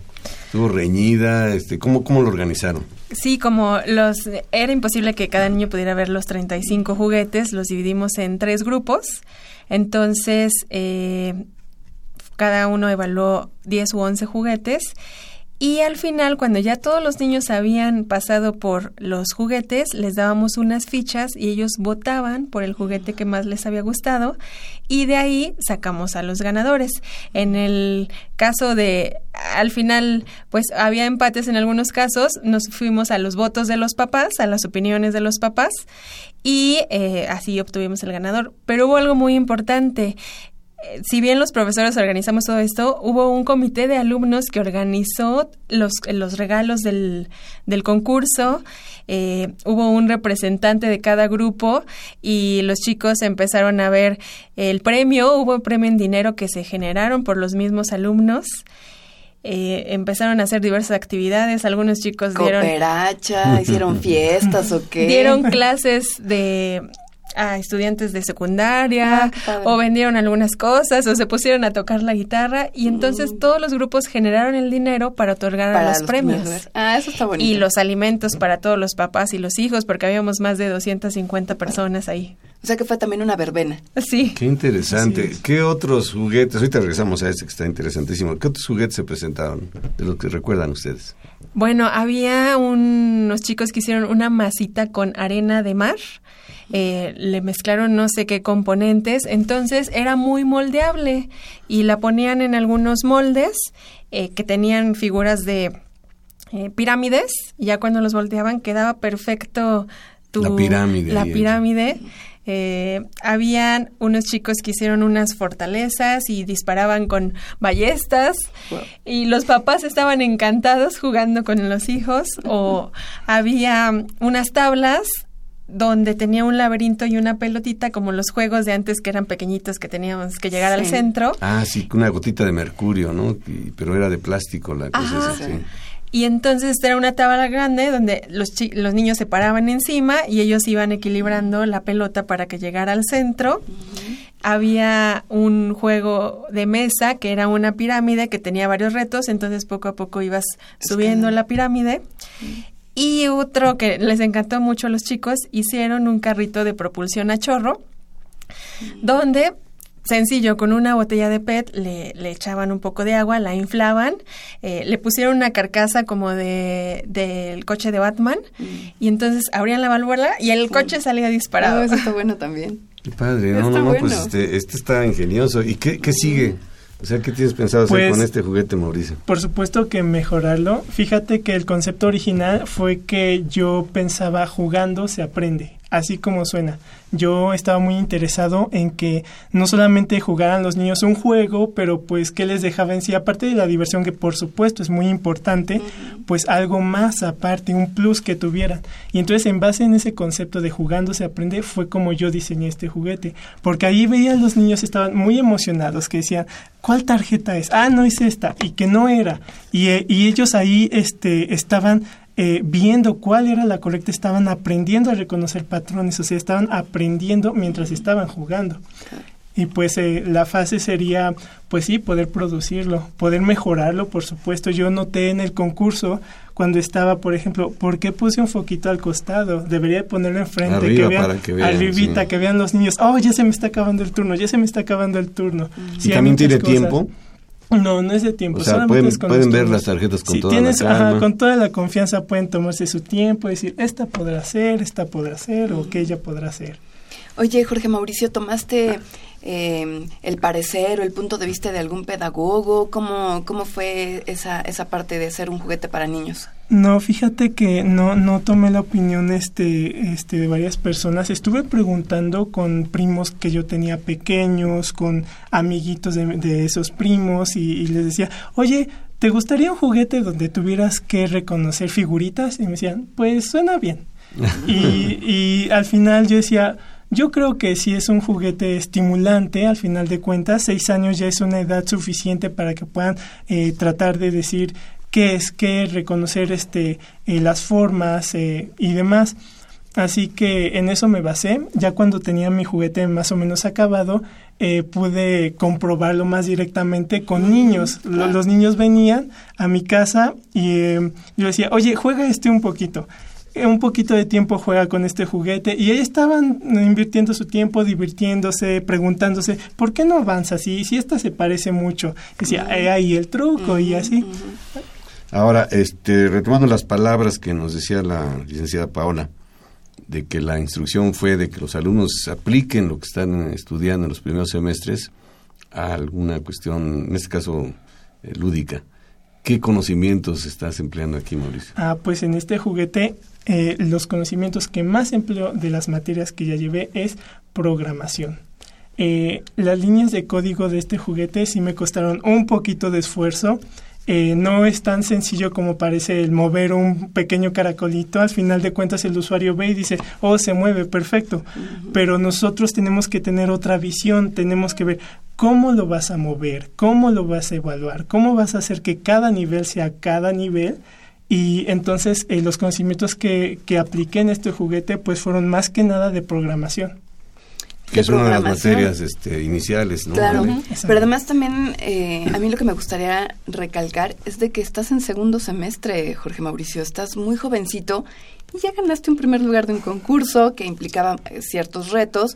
[SPEAKER 1] estuvo reñida este cómo cómo lo organizaron
[SPEAKER 6] Sí, como los era imposible que cada niño pudiera ver los 35 juguetes, los dividimos en tres grupos. Entonces, eh, cada uno evaluó 10 u 11 juguetes. Y al final, cuando ya todos los niños habían pasado por los juguetes, les dábamos unas fichas y ellos votaban por el juguete que más les había gustado y de ahí sacamos a los ganadores. En el caso de, al final, pues había empates en algunos casos, nos fuimos a los votos de los papás, a las opiniones de los papás y eh, así obtuvimos el ganador. Pero hubo algo muy importante si bien los profesores organizamos todo esto, hubo un comité de alumnos que organizó los, los regalos del, del concurso. Eh, hubo un representante de cada grupo y los chicos empezaron a ver el premio. Hubo premio en dinero que se generaron por los mismos alumnos. Eh, empezaron a hacer diversas actividades. Algunos chicos dieron.
[SPEAKER 2] Cooperacha, hicieron fiestas o qué.
[SPEAKER 6] Dieron clases de a estudiantes de secundaria ah, o vendieron algunas cosas o se pusieron a tocar la guitarra y entonces mm. todos los grupos generaron el dinero para otorgar a los, premios.
[SPEAKER 2] Ah, eso está bonito.
[SPEAKER 6] Y los alimentos para todos los papás y los hijos porque habíamos más de 250 personas ahí.
[SPEAKER 2] O sea que fue también una verbena.
[SPEAKER 6] Sí.
[SPEAKER 1] Qué interesante. ¿Qué otros juguetes? Ahorita regresamos a este que está interesantísimo. ¿Qué otros juguetes se presentaron de los que recuerdan ustedes?
[SPEAKER 6] Bueno, había unos chicos que hicieron una masita con arena de mar eh, le mezclaron no sé qué componentes, entonces era muy moldeable y la ponían en algunos moldes eh, que tenían figuras de eh, pirámides y ya cuando los volteaban quedaba perfecto tu,
[SPEAKER 1] la pirámide.
[SPEAKER 6] La pirámide. habían unos chicos que hicieron unas fortalezas y disparaban con ballestas y los papás estaban encantados jugando con los hijos o había unas tablas donde tenía un laberinto y una pelotita, como los juegos de antes que eran pequeñitos que teníamos que llegar al centro.
[SPEAKER 1] Ah, sí, una gotita de mercurio, ¿no? pero era de plástico la cosa
[SPEAKER 6] Y entonces era una tabla grande donde los, los niños se paraban encima y ellos iban equilibrando la pelota para que llegara al centro. Había un juego de mesa que era una pirámide que tenía varios retos, entonces poco a poco ibas subiendo la pirámide. Y otro que les encantó mucho a los chicos, hicieron un carrito de propulsión a chorro, donde sencillo, con una botella de PET le, le, echaban un poco de agua, la inflaban, eh, le pusieron una carcasa como de del coche de Batman mm. y entonces abrían la válvula y el coche salía disparado.
[SPEAKER 2] Ah, eso está bueno también.
[SPEAKER 1] Qué padre, no, no, no, pues este, este está ingenioso. ¿Y qué, qué sigue? O sea, ¿qué tienes pensado hacer pues, con este juguete, Mauricio?
[SPEAKER 7] Por supuesto que mejorarlo. Fíjate que el concepto original fue que yo pensaba jugando se aprende así como suena. Yo estaba muy interesado en que no solamente jugaran los niños un juego, pero pues que les dejaba en sí, aparte de la diversión que por supuesto es muy importante, pues algo más aparte, un plus que tuvieran. Y entonces en base en ese concepto de jugando se aprende fue como yo diseñé este juguete, porque ahí veía los niños estaban muy emocionados, que decían, ¿cuál tarjeta es? Ah, no es esta, y que no era. Y, eh, y ellos ahí este, estaban eh, viendo cuál era la correcta, estaban aprendiendo a reconocer patrones, o sea, estaban aprendiendo mientras estaban jugando. Y pues eh, la fase sería, pues sí, poder producirlo, poder mejorarlo, por supuesto. Yo noté en el concurso, cuando estaba, por ejemplo, ¿por qué puse un foquito al costado? Debería ponerlo enfrente, que vean, que vean que vean los niños, oh, ya se me está acabando el turno, ya se me está acabando el turno.
[SPEAKER 1] ¿Y también tiene tiempo?
[SPEAKER 7] No, no es de tiempo.
[SPEAKER 1] O sea, pueden, pueden ver las tarjetas con toda la
[SPEAKER 7] calma. con toda la confianza pueden tomarse su tiempo y decir, esta podrá ser, esta podrá ser o que ella podrá ser.
[SPEAKER 2] Oye, Jorge Mauricio, ¿tomaste eh, el parecer o el punto de vista de algún pedagogo? ¿Cómo, cómo fue esa, esa parte de ser un juguete para niños?
[SPEAKER 7] No, fíjate que no, no tomé la opinión este, este, de varias personas. Estuve preguntando con primos que yo tenía pequeños, con amiguitos de, esos primos y, les decía, oye, ¿te gustaría un juguete donde tuvieras que reconocer figuritas? Y me decían, pues suena bien. y, y al final yo decía, yo creo que si es un juguete estimulante, al final de cuentas, seis años ya es una edad suficiente para que puedan eh, tratar de decir qué es qué, reconocer este, eh, las formas eh, y demás. Así que en eso me basé. Ya cuando tenía mi juguete más o menos acabado, pude comprobarlo más directamente con niños. Los, niños venían a mi casa y yo decía, oye, juega este un poquito un poquito de tiempo juega con este juguete y ellos estaban invirtiendo su tiempo, divirtiéndose, preguntándose, ¿por qué no avanza así? Si esta se parece mucho. Decía, ahí el truco y así.
[SPEAKER 1] Ahora, este, retomando las palabras que nos decía la licenciada Paola, de que la instrucción fue de que los alumnos apliquen lo que están estudiando en los primeros semestres a alguna cuestión, en este caso eh, lúdica. ¿Qué conocimientos estás empleando aquí, Mauricio?
[SPEAKER 7] Ah, pues en este juguete eh, los conocimientos que más empleo de las materias que ya llevé es programación. Eh, las líneas de código de este juguete sí me costaron un poquito de esfuerzo. Eh, no es tan sencillo como parece el mover un pequeño caracolito. Al final de cuentas el usuario ve y dice, oh, se mueve, perfecto. Pero nosotros tenemos que tener otra visión, tenemos que ver cómo lo vas a mover, cómo lo vas a evaluar, cómo vas a hacer que cada nivel sea cada nivel. Y entonces eh, los conocimientos que, que apliqué en este juguete pues fueron más que nada de programación
[SPEAKER 1] que es una de las materias este, iniciales, ¿no?
[SPEAKER 2] Claro, pero además también eh, a mí lo que me gustaría recalcar es de que estás en segundo semestre, Jorge Mauricio, estás muy jovencito y ya ganaste un primer lugar de un concurso que implicaba eh, ciertos retos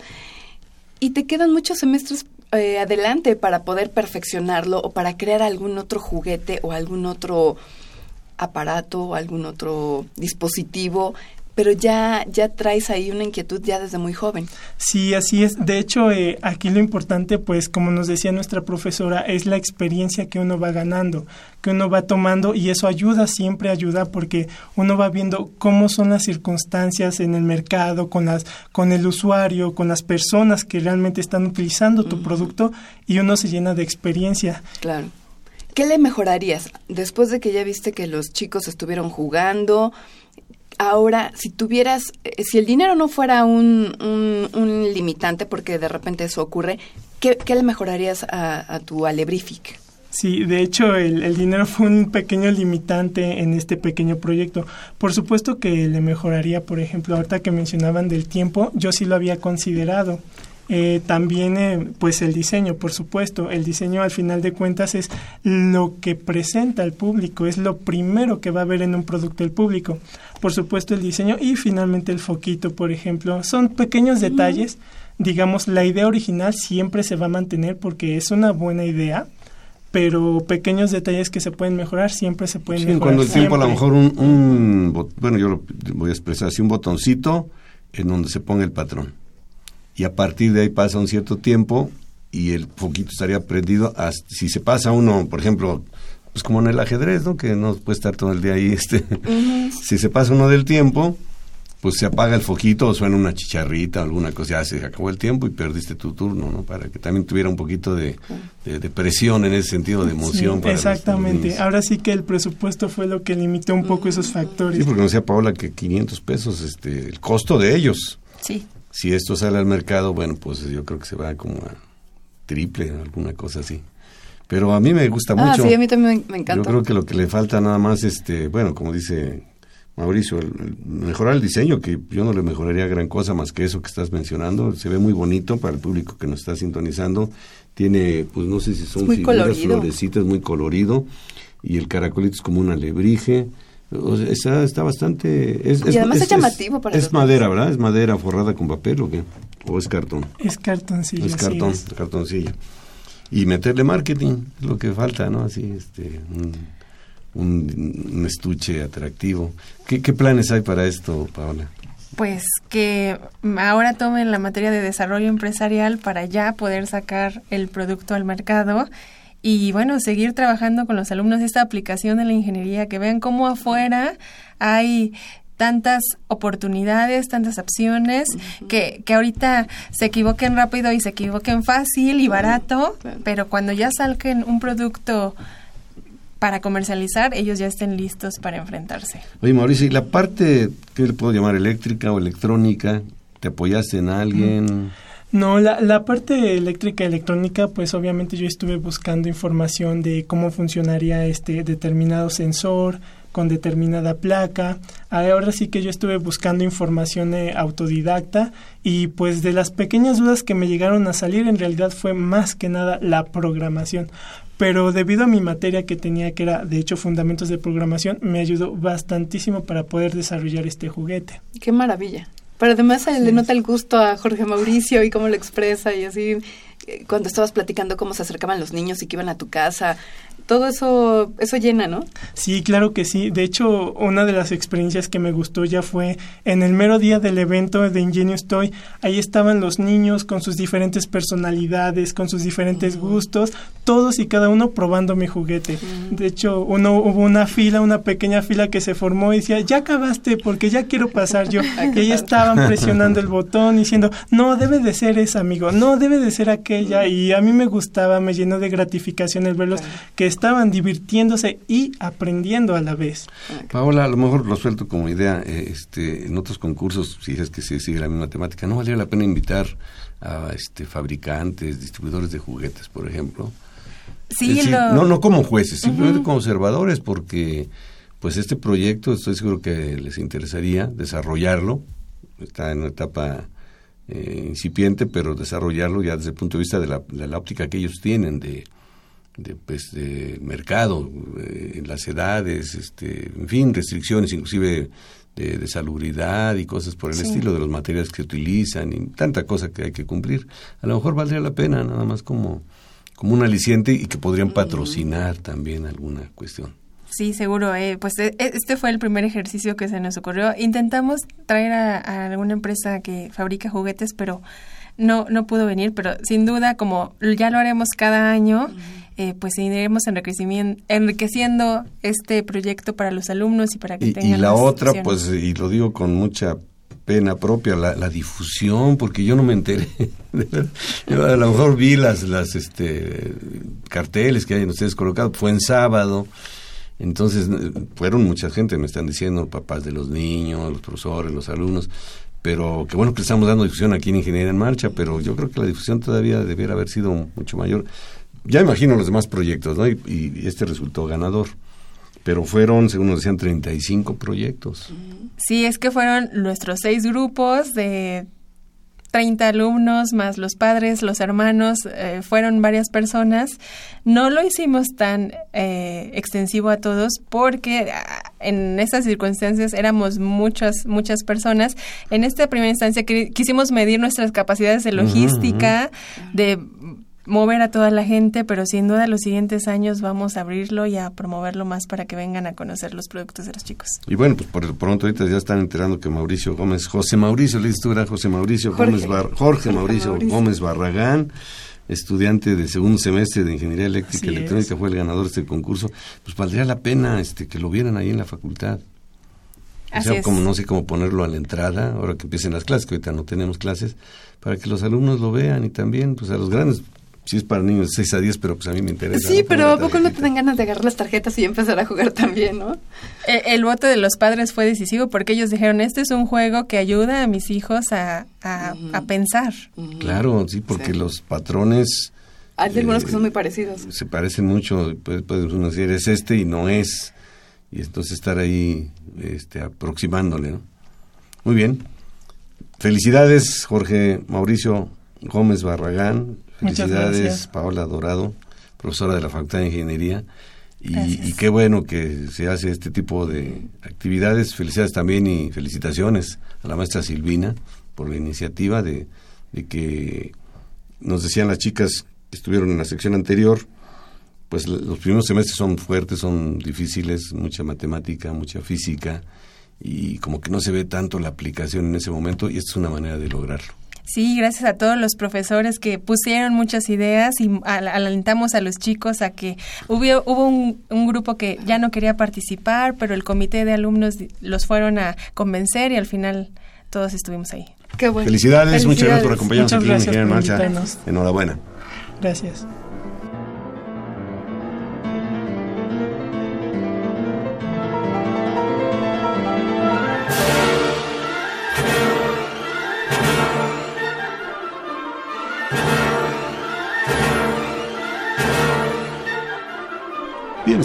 [SPEAKER 2] y te quedan muchos semestres eh, adelante para poder perfeccionarlo o para crear algún otro juguete o algún otro aparato o algún otro dispositivo pero ya, ya traes ahí una inquietud ya desde muy joven.
[SPEAKER 7] Sí, así es. De hecho, eh, aquí lo importante, pues, como nos decía nuestra profesora, es la experiencia que uno va ganando, que uno va tomando y eso ayuda, siempre ayuda porque uno va viendo cómo son las circunstancias en el mercado, con, las, con el usuario, con las personas que realmente están utilizando tu producto y uno se llena de experiencia.
[SPEAKER 2] Claro. ¿Qué le mejorarías después de que ya viste que los chicos estuvieron jugando? Ahora, si tuvieras, eh, si el dinero no fuera un, un, limitante, porque de repente eso ocurre, ¿qué, le mejorarías a, tu Alebrific?
[SPEAKER 7] Sí, de hecho el, el, dinero fue un pequeño limitante en este pequeño proyecto. Por supuesto que le mejoraría, por ejemplo, ahorita que mencionaban del tiempo, yo sí lo había considerado. Eh, también, eh, pues el diseño, por supuesto. El diseño, al final de cuentas, es lo que presenta al público, es lo primero que va a ver en un producto el público. Por supuesto, el diseño y finalmente el foquito, por ejemplo. Son pequeños detalles. Digamos, la idea original siempre se va a mantener porque es una buena idea pero pequeños detalles que se pueden mejorar siempre se pueden sí,
[SPEAKER 1] Cuando el tiempo a lo mejor un, un, bueno, yo lo voy a expresar así, un botoncito en donde se ponga el patrón y a partir de ahí pasa un cierto tiempo y el foquito estaría prendido. si se pasa uno, por ejemplo, pues como en el ajedrez, ¿no? Que no puede estar todo el día ahí. Este, Si se pasa uno del tiempo, pues se apaga el foquito o suena una chicharrita o alguna cosa, ya se acabó el tiempo y perdiste tu turno, ¿no? Para que también tuviera un poquito de, presión en ese sentido, de emoción.
[SPEAKER 7] exactamente. Ahora sí que el presupuesto fue lo que limitó un poco esos factores.
[SPEAKER 1] Sí, porque nos decía Paola que 500 pesos, este, el costo de ellos.
[SPEAKER 6] Sí
[SPEAKER 1] si esto sale al mercado, bueno, pues yo creo que se va como a triple, alguna cosa así. Pero a mí me gusta ah, mucho.
[SPEAKER 2] Sí, a mí también me encanta.
[SPEAKER 1] Yo creo que lo que le falta nada más, este, bueno, como dice Mauricio, mejorar el diseño, que yo no le mejoraría gran cosa más que eso que estás mencionando. Se ve muy bonito para el público que nos está sintonizando. Tiene, pues no sé si son figuras, florecitas, muy colorido. Y el caracolito es como un alebrije está, está bastante... Es,
[SPEAKER 2] y además es, llamativo para
[SPEAKER 1] Es madera, ¿verdad? ¿Es madera forrada con papel o qué? ¿O es cartón?
[SPEAKER 7] Es cartoncillo.
[SPEAKER 1] Es cartón, cartoncillo. Y meterle marketing, es lo que falta, ¿no? Así, este, un, estuche atractivo. ¿Qué, ¿Qué planes hay para esto, Paola?
[SPEAKER 6] Pues que ahora tomen la materia de desarrollo empresarial para ya poder sacar el producto al mercado y bueno, seguir trabajando con los alumnos esta aplicación de la ingeniería, que vean cómo afuera hay tantas oportunidades, tantas opciones, que, que ahorita se equivoquen rápido y se equivoquen fácil y barato, pero cuando ya salgan un producto para comercializar, ellos ya estén listos para enfrentarse.
[SPEAKER 1] Oye, Mauricio, ¿y la parte, que le puedo llamar eléctrica o electrónica? ¿Te apoyaste en alguien?
[SPEAKER 7] No, la, parte eléctrica electrónica, pues obviamente yo estuve buscando información de cómo funcionaría este determinado sensor con determinada placa. Ahora sí que yo estuve buscando información eh, autodidacta y pues de las pequeñas dudas que me llegaron a salir en realidad fue más que nada la programación. Pero debido a mi materia que tenía que era de hecho fundamentos de programación, me ayudó bastantísimo para poder desarrollar este juguete.
[SPEAKER 2] Qué maravilla. Pero además le nota el gusto a Jorge Mauricio y cómo lo expresa y así eh, cuando estabas platicando cómo se acercaban los niños y que iban a tu casa, todo eso, eso llena, ¿no?
[SPEAKER 7] Sí, claro que sí. De hecho, una de las experiencias que me gustó ya fue en el mero día del evento de Ingenious Toy. Ahí estaban los niños con sus diferentes personalidades, con sus diferentes gustos, todos y cada uno probando mi juguete. De hecho, uno hubo una fila, una pequeña fila que se formó y decía, ya acabaste porque ya quiero pasar yo. y ahí estaban presionando el botón diciendo, no, debe de ser esa, amigo, no, debe de ser aquella. Y a mí me gustaba, me llenó de gratificación el verlos que estaban divirtiéndose y aprendiendo a la vez.
[SPEAKER 1] Paola, a lo mejor lo suelto como idea, eh, este, en otros concursos, si es que se sigue la misma temática, ¿no valdría la pena invitar a este, fabricantes, distribuidores de juguetes, por ejemplo?
[SPEAKER 6] Sí,
[SPEAKER 1] no, no como jueces, simplemente como observadores, porque pues este proyecto estoy seguro que les interesaría desarrollarlo, está en una etapa eh, incipiente, pero desarrollarlo ya desde el punto de vista de la, de la óptica que ellos tienen de de, pues, de mercado, eh, en las edades, este, en fin, restricciones inclusive de, de salubridad y cosas por el estilo, de los materiales que se utilizan y tanta cosa que hay que cumplir. A lo mejor valdría la pena nada más como, como un aliciente y que podrían mm. patrocinar también alguna cuestión.
[SPEAKER 6] Sí, seguro. Eh, pues e, e, este fue el primer ejercicio que se nos ocurrió. Intentamos traer a, a alguna empresa que fabrica juguetes, pero no, no pudo venir, pero sin duda, como ya lo haremos cada año, eh, pues iremos enriqueciendo este proyecto para los alumnos y para que
[SPEAKER 1] y,
[SPEAKER 6] tengan...
[SPEAKER 1] Y la otra, pues, y lo digo con mucha pena propia, la, la difusión, porque yo no me enteré. yo a lo mejor vi las, las este, carteles que hay en ustedes colocados, fue en sábado. Entonces, fueron mucha gente, me están diciendo, papás de los niños, los profesores, los alumnos, pero qué bueno que estamos dando difusión aquí en Ingeniería en Marcha, pero yo creo que la difusión todavía debiera haber sido mucho mayor. Ya imagino los demás proyectos, ¿no? Y, este resultó ganador. Pero fueron, según nos decían, 35 proyectos.
[SPEAKER 6] Sí, es que fueron nuestros seis grupos de 30 alumnos, más los padres, los hermanos, eh, fueron varias personas. No lo hicimos tan eh, extensivo a todos porque ah, en estas circunstancias éramos muchas, muchas personas. En esta primera instancia quisimos medir nuestras capacidades de logística, de mover a toda la gente, pero sin duda los siguientes años vamos a abrirlo y a promoverlo más para que vengan a conocer los productos de los chicos.
[SPEAKER 1] Y bueno, pues por pronto ahorita ya están enterando que Mauricio Gómez, José Mauricio, le José Mauricio Gómez, Jorge Mauricio, Gómez Barragán, estudiante de segundo semestre de Ingeniería Eléctrica y Electrónica, fue el ganador de este concurso, pues valdría la pena este que lo vieran ahí en la facultad. O sea, como no sé cómo ponerlo a la entrada, ahora que empiecen las clases, que ahorita no tenemos clases, para que los alumnos lo vean y también, pues a los grandes Sí es para niños de 6 a 10, pero pues a mí me interesa.
[SPEAKER 2] Sí, pero ¿a poco no te dan ganas de agarrar las tarjetas y empezar a jugar también, no?
[SPEAKER 6] Eh, el, voto de los padres fue decisivo porque ellos dijeron, este es un juego que ayuda a mis hijos a, a, pensar.
[SPEAKER 1] Claro, sí, porque los patrones...
[SPEAKER 2] Hay algunos que son muy parecidos.
[SPEAKER 1] Se parecen mucho, puede, uno decir, es este y no es. Y entonces estar ahí este, aproximándole, ¿no? Muy bien. Felicidades, Jorge Mauricio Gómez Barragán, Felicidades, Paola Dorado, profesora de la Facultad de Ingeniería. Y, qué bueno que se hace este tipo de actividades. Felicidades también y felicitaciones a la maestra Silvina por la iniciativa de, que nos decían las chicas que estuvieron en la sección anterior, pues los primeros semestres son fuertes, son difíciles, mucha matemática, mucha física y como que no se ve tanto la aplicación en ese momento y esta es una manera de lograrlo.
[SPEAKER 6] Sí, gracias a todos los profesores que pusieron muchas ideas y alentamos a los chicos a que hubo, hubo un, grupo que ya no quería participar, pero el comité de alumnos los fueron a convencer y al final todos estuvimos ahí.
[SPEAKER 1] Qué bueno. Felicidades, muchas gracias por acompañarnos aquí en Ingeniería en Marcha. Enhorabuena.
[SPEAKER 7] Gracias.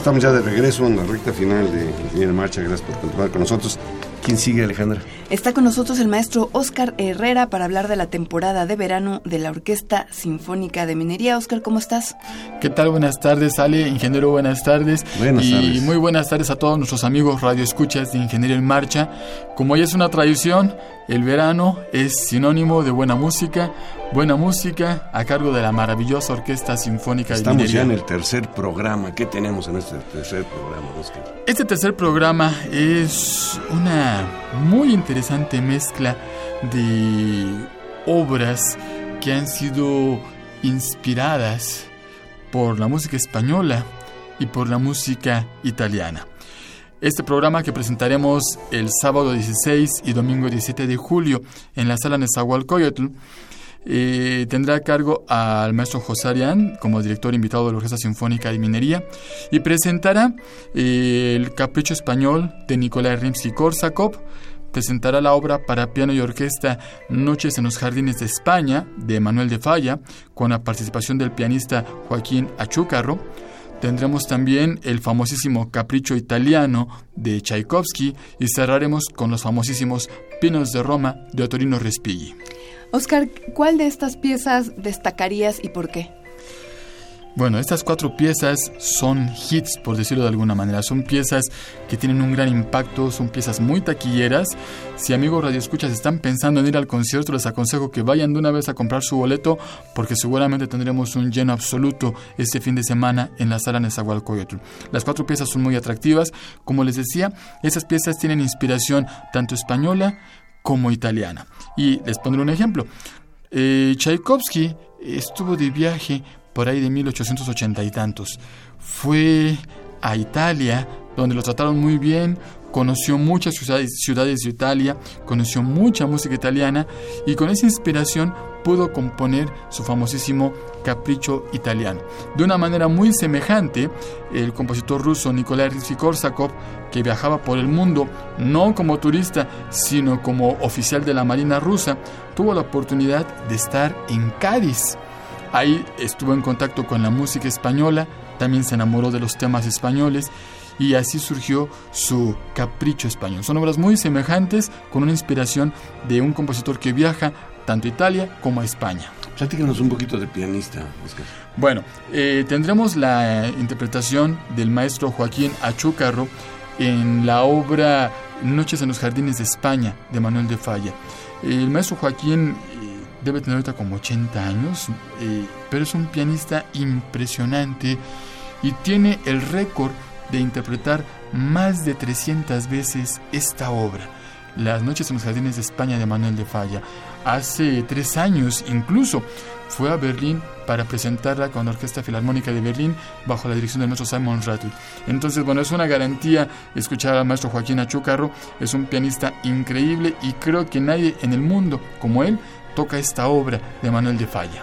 [SPEAKER 1] Estamos ya de regreso en la recta final de en Marcha. Gracias por continuar con nosotros. ¿Quién sigue, Alejandra?
[SPEAKER 2] Está con nosotros el maestro Oscar Herrera para hablar de la temporada de verano de la Orquesta Sinfónica de Minería. Oscar, ¿cómo estás?
[SPEAKER 8] ¿Qué tal? Buenas tardes, Ale. Ingeniero, buenas tardes.
[SPEAKER 1] Buenas
[SPEAKER 8] y muy buenas tardes a todos nuestros amigos Radio Escuchas de Ingeniería en Marcha. Como ya es una tradición, el verano es sinónimo de buena música, buena música a cargo de la maravillosa Orquesta Sinfónica
[SPEAKER 1] de
[SPEAKER 8] Estamos
[SPEAKER 1] ya en el tercer programa. ¿Qué tenemos en este tercer programa, Oscar?
[SPEAKER 8] Este tercer programa es una muy interesante mezcla de obras que han sido inspiradas por la música española y por la música italiana. Este programa que presentaremos el sábado 16 y domingo 17 de julio en la sala Nezahualcóyotl tendrá a cargo al maestro José Arián como director invitado de la Orquesta Sinfónica de Minería y presentará eh, el Capricho Español de Nicolai Rimsky-Korsakov, presentará la obra para piano y orquesta Noches en los Jardines de España de Manuel de Falla con la participación del pianista Joaquín Achúcarro, Tendremos también el famosísimo Capricho Italiano de Tchaikovsky y cerraremos con los famosísimos Pinos de Roma de Otorino Respighi.
[SPEAKER 2] Oscar, ¿cuál de estas piezas destacarías y por qué?
[SPEAKER 8] Bueno, estas cuatro piezas son hits, por decirlo de alguna manera. Son piezas que tienen un gran impacto, son piezas muy taquilleras. Si amigos radioescuchas están pensando en ir al concierto, les aconsejo que vayan de una vez a comprar su boleto, porque seguramente tendremos un lleno absoluto este fin de semana en la sala Nezahualcóyotl. Las cuatro piezas son muy atractivas. Como les decía, esas piezas tienen inspiración tanto española como italiana. Y les pondré un ejemplo. Eh, Tchaikovsky estuvo de viaje por ahí de 1880 y tantos. Fue a Italia, donde lo trataron muy bien, conoció muchas ciudades, de Italia, conoció mucha música italiana y con esa inspiración pudo componer su famosísimo Capricho italiano. De una manera muy semejante, el compositor ruso Nikolai Rimsky-Korsakov, que viajaba por el mundo no como turista, sino como oficial de la Marina rusa, tuvo la oportunidad de estar en Cádiz Ahí estuvo en contacto con la música española, también se enamoró de los temas españoles y así surgió su Capricho Español. Son obras muy semejantes con una inspiración de un compositor que viaja tanto a Italia como a España.
[SPEAKER 1] Platícanos un poquito de pianista,
[SPEAKER 8] Bueno, eh, tendremos la interpretación del maestro Joaquín Achúcarro en la obra Noches en los Jardines de España de Manuel de Falla. El maestro Joaquín debe tener ahorita como 80 años, eh, pero es un pianista impresionante y tiene el récord de interpretar más de 300 veces esta obra. Las noches en los jardines de España de Manuel de Falla. Hace tres años incluso fue a Berlín para presentarla con la Orquesta Filarmónica de Berlín bajo la dirección del maestro Simon Rattle. Entonces, bueno, es una garantía escuchar al maestro Joaquín Achúcarro. Es un pianista increíble y creo que nadie en el mundo como él toca esta obra de Manuel de Falla.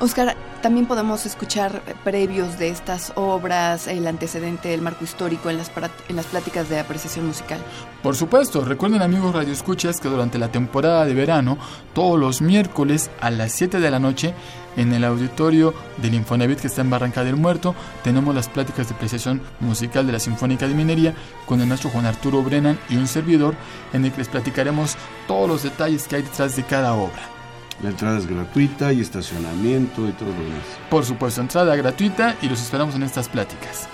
[SPEAKER 2] Oscar, también podemos escuchar previos de estas obras, el antecedente, el marco histórico en las, en las pláticas de apreciación musical.
[SPEAKER 8] Por supuesto, recuerden amigos radioescuchas que durante la temporada de verano, todos los miércoles a las 7 de la noche, en el auditorio del Infonavit que está en Barranca del Muerto, tenemos las pláticas de apreciación musical de la Sinfónica de Minería con el maestro Juan Arturo Brennan y un servidor, en el que les platicaremos todos los detalles que hay detrás de cada obra.
[SPEAKER 1] La entrada es gratuita y estacionamiento y todo lo demás.
[SPEAKER 8] Por supuesto, entrada gratuita y los esperamos en estas pláticas.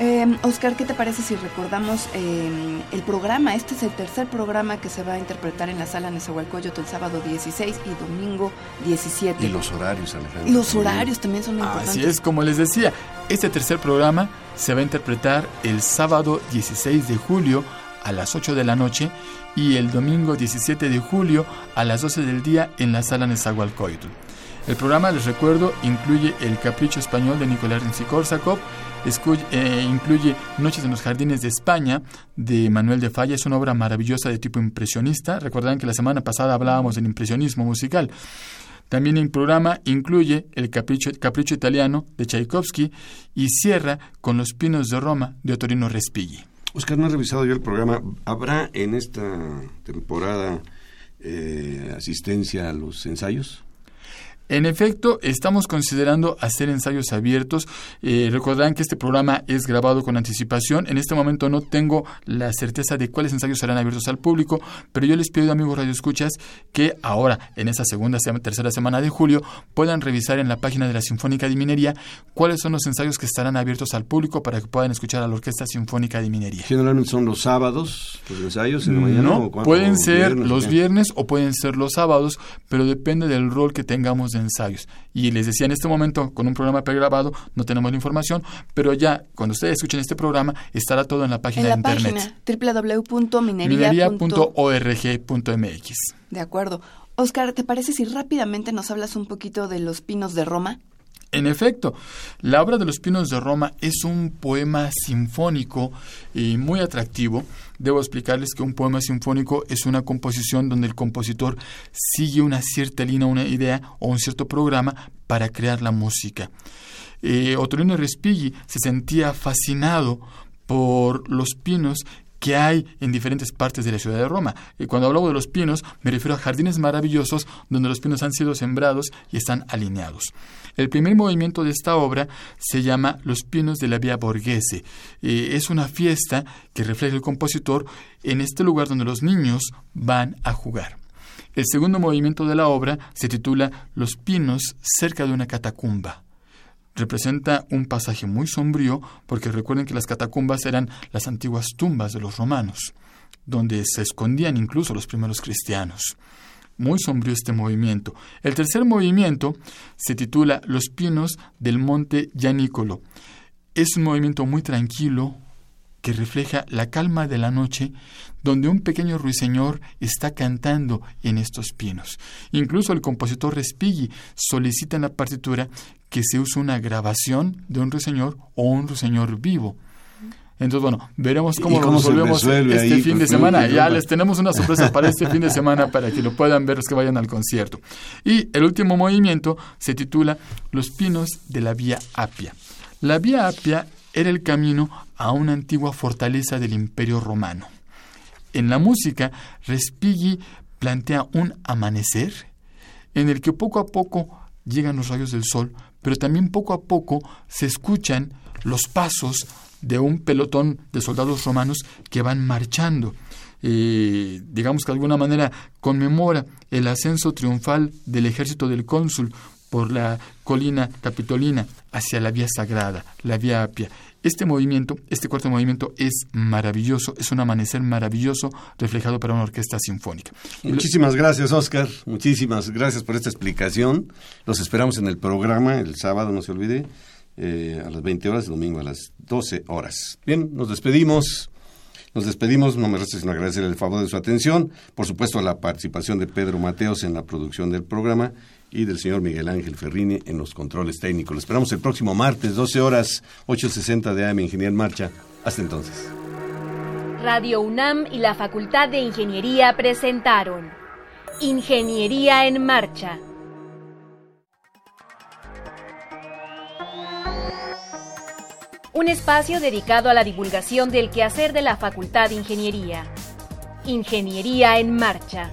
[SPEAKER 2] Eh, Oscar, ¿qué te parece si recordamos em, el programa? Este es el tercer programa que se va a interpretar en la sala Nezahualcóyotl el sábado 16 y domingo 17.
[SPEAKER 1] Y los horarios, Alejandro.
[SPEAKER 2] Los horarios también son importantes.
[SPEAKER 8] Así es, como les decía, este tercer programa se va a interpretar el sábado 16 de julio a las 8 de la noche y el domingo 17 de julio a las 12 del día en la sala Nezahualcóyotl. El programa, les recuerdo, incluye El Capricho Español de Nicolás Rimsky-Korsakov, eh, incluye Noches en los Jardines de España de Manuel de Falla, es una obra maravillosa de tipo impresionista. Recordarán que la semana pasada hablábamos del impresionismo musical. También el programa incluye El Capricho, Capricho Italiano de Tchaikovsky y cierra con Los Pinos de Roma de Otorino Respighi.
[SPEAKER 1] Oscar, no he revisado yo el programa. ¿Habrá en esta temporada eh, asistencia a los ensayos?
[SPEAKER 8] En efecto, estamos considerando hacer ensayos abiertos. Eh, recordarán que este programa es grabado con anticipación. En este momento no tengo la certeza de cuáles ensayos serán abiertos al público, pero yo les pido, amigos radioescuchas, que ahora, en esa segunda, tercera semana de julio, puedan revisar en la página de la Sinfónica de Minería cuáles son los ensayos que estarán abiertos al público para que puedan escuchar a la Orquesta Sinfónica de Minería.
[SPEAKER 1] Generalmente son los sábados, los ensayos en la mañana.
[SPEAKER 8] No, pueden ser los viernes o pueden ser los sábados, pero depende del rol que tengamos de ensayos. Y les decía en este momento, con un programa pregrabado, no tenemos la información, pero ya cuando ustedes escuchen este programa, estará todo en la página
[SPEAKER 2] en la
[SPEAKER 8] de internet.
[SPEAKER 2] Página www.minería.org.mx. De acuerdo. Oscar, ¿te parece si rápidamente nos hablas un poquito de Los Pinos de Roma?
[SPEAKER 8] En efecto, la obra de los Pinos de Roma es un poema sinfónico y muy atractivo. Debo explicarles que un poema sinfónico es una composición donde el compositor sigue una cierta línea, una idea o un cierto programa para crear la música. Eh, Respighi se sentía fascinado por los pinos que hay en diferentes partes de la ciudad de Roma. Y cuando hablo de los pinos, me refiero a jardines maravillosos donde los pinos han sido sembrados y están alineados. El primer movimiento de esta obra se llama Los Pinos de la Vía Borghese. Eh, es una fiesta que refleja el compositor en este lugar donde los niños van a jugar. El segundo movimiento de la obra se titula Los Pinos cerca de una catacumba representa un pasaje muy sombrío porque recuerden que las catacumbas eran las antiguas tumbas de los romanos, donde se escondían incluso los primeros cristianos. Muy sombrío este movimiento. El tercer movimiento se titula Los pinos del monte Yanícolo. Es un movimiento muy tranquilo, que refleja la calma de la noche, donde un pequeño ruiseñor está cantando en estos pinos. Incluso el compositor Respighi solicita en la partitura que se use una grabación de un ruiseñor o un ruiseñor vivo. Entonces, bueno, veremos cómo, lo resolvemos este fin de semana. Ya les tenemos una sorpresa para este fin de semana para que lo puedan ver los que vayan al concierto. Y el último movimiento se titula Los pinos de la Vía Apia. La Vía Apia era el camino a una antigua fortaleza del Imperio Romano. En la música, Respighi plantea un amanecer en el que poco a poco llegan los rayos del sol, pero también poco a poco se escuchan los pasos de un pelotón de soldados romanos que van marchando. Eh, digamos que de alguna manera conmemora el ascenso triunfal del ejército del cónsul por la colina capitolina hacia la vía sagrada, la vía apia. Este movimiento, este cuarto movimiento es maravilloso, es un amanecer maravilloso reflejado para una orquesta sinfónica.
[SPEAKER 1] Muchísimas gracias, Oscar. Muchísimas gracias por esta explicación. Los esperamos en el programa el sábado, no se olvide, eh, a las 20 horas, el domingo a las 12 horas. Bien, nos despedimos. Nos despedimos, no me resta sino agradecer el favor de su atención, por supuesto la participación de Pedro Mateos en la producción del programa y del señor Miguel Ángel Ferrini en los controles técnicos. Lo esperamos el próximo martes, 12 horas, 8.60 de AM Ingeniería en Marcha. Hasta entonces.
[SPEAKER 3] Radio UNAM y la Facultad de Ingeniería presentaron Ingeniería en Marcha. Un espacio dedicado a la divulgación del quehacer de la Facultad de Ingeniería. Ingeniería en Marcha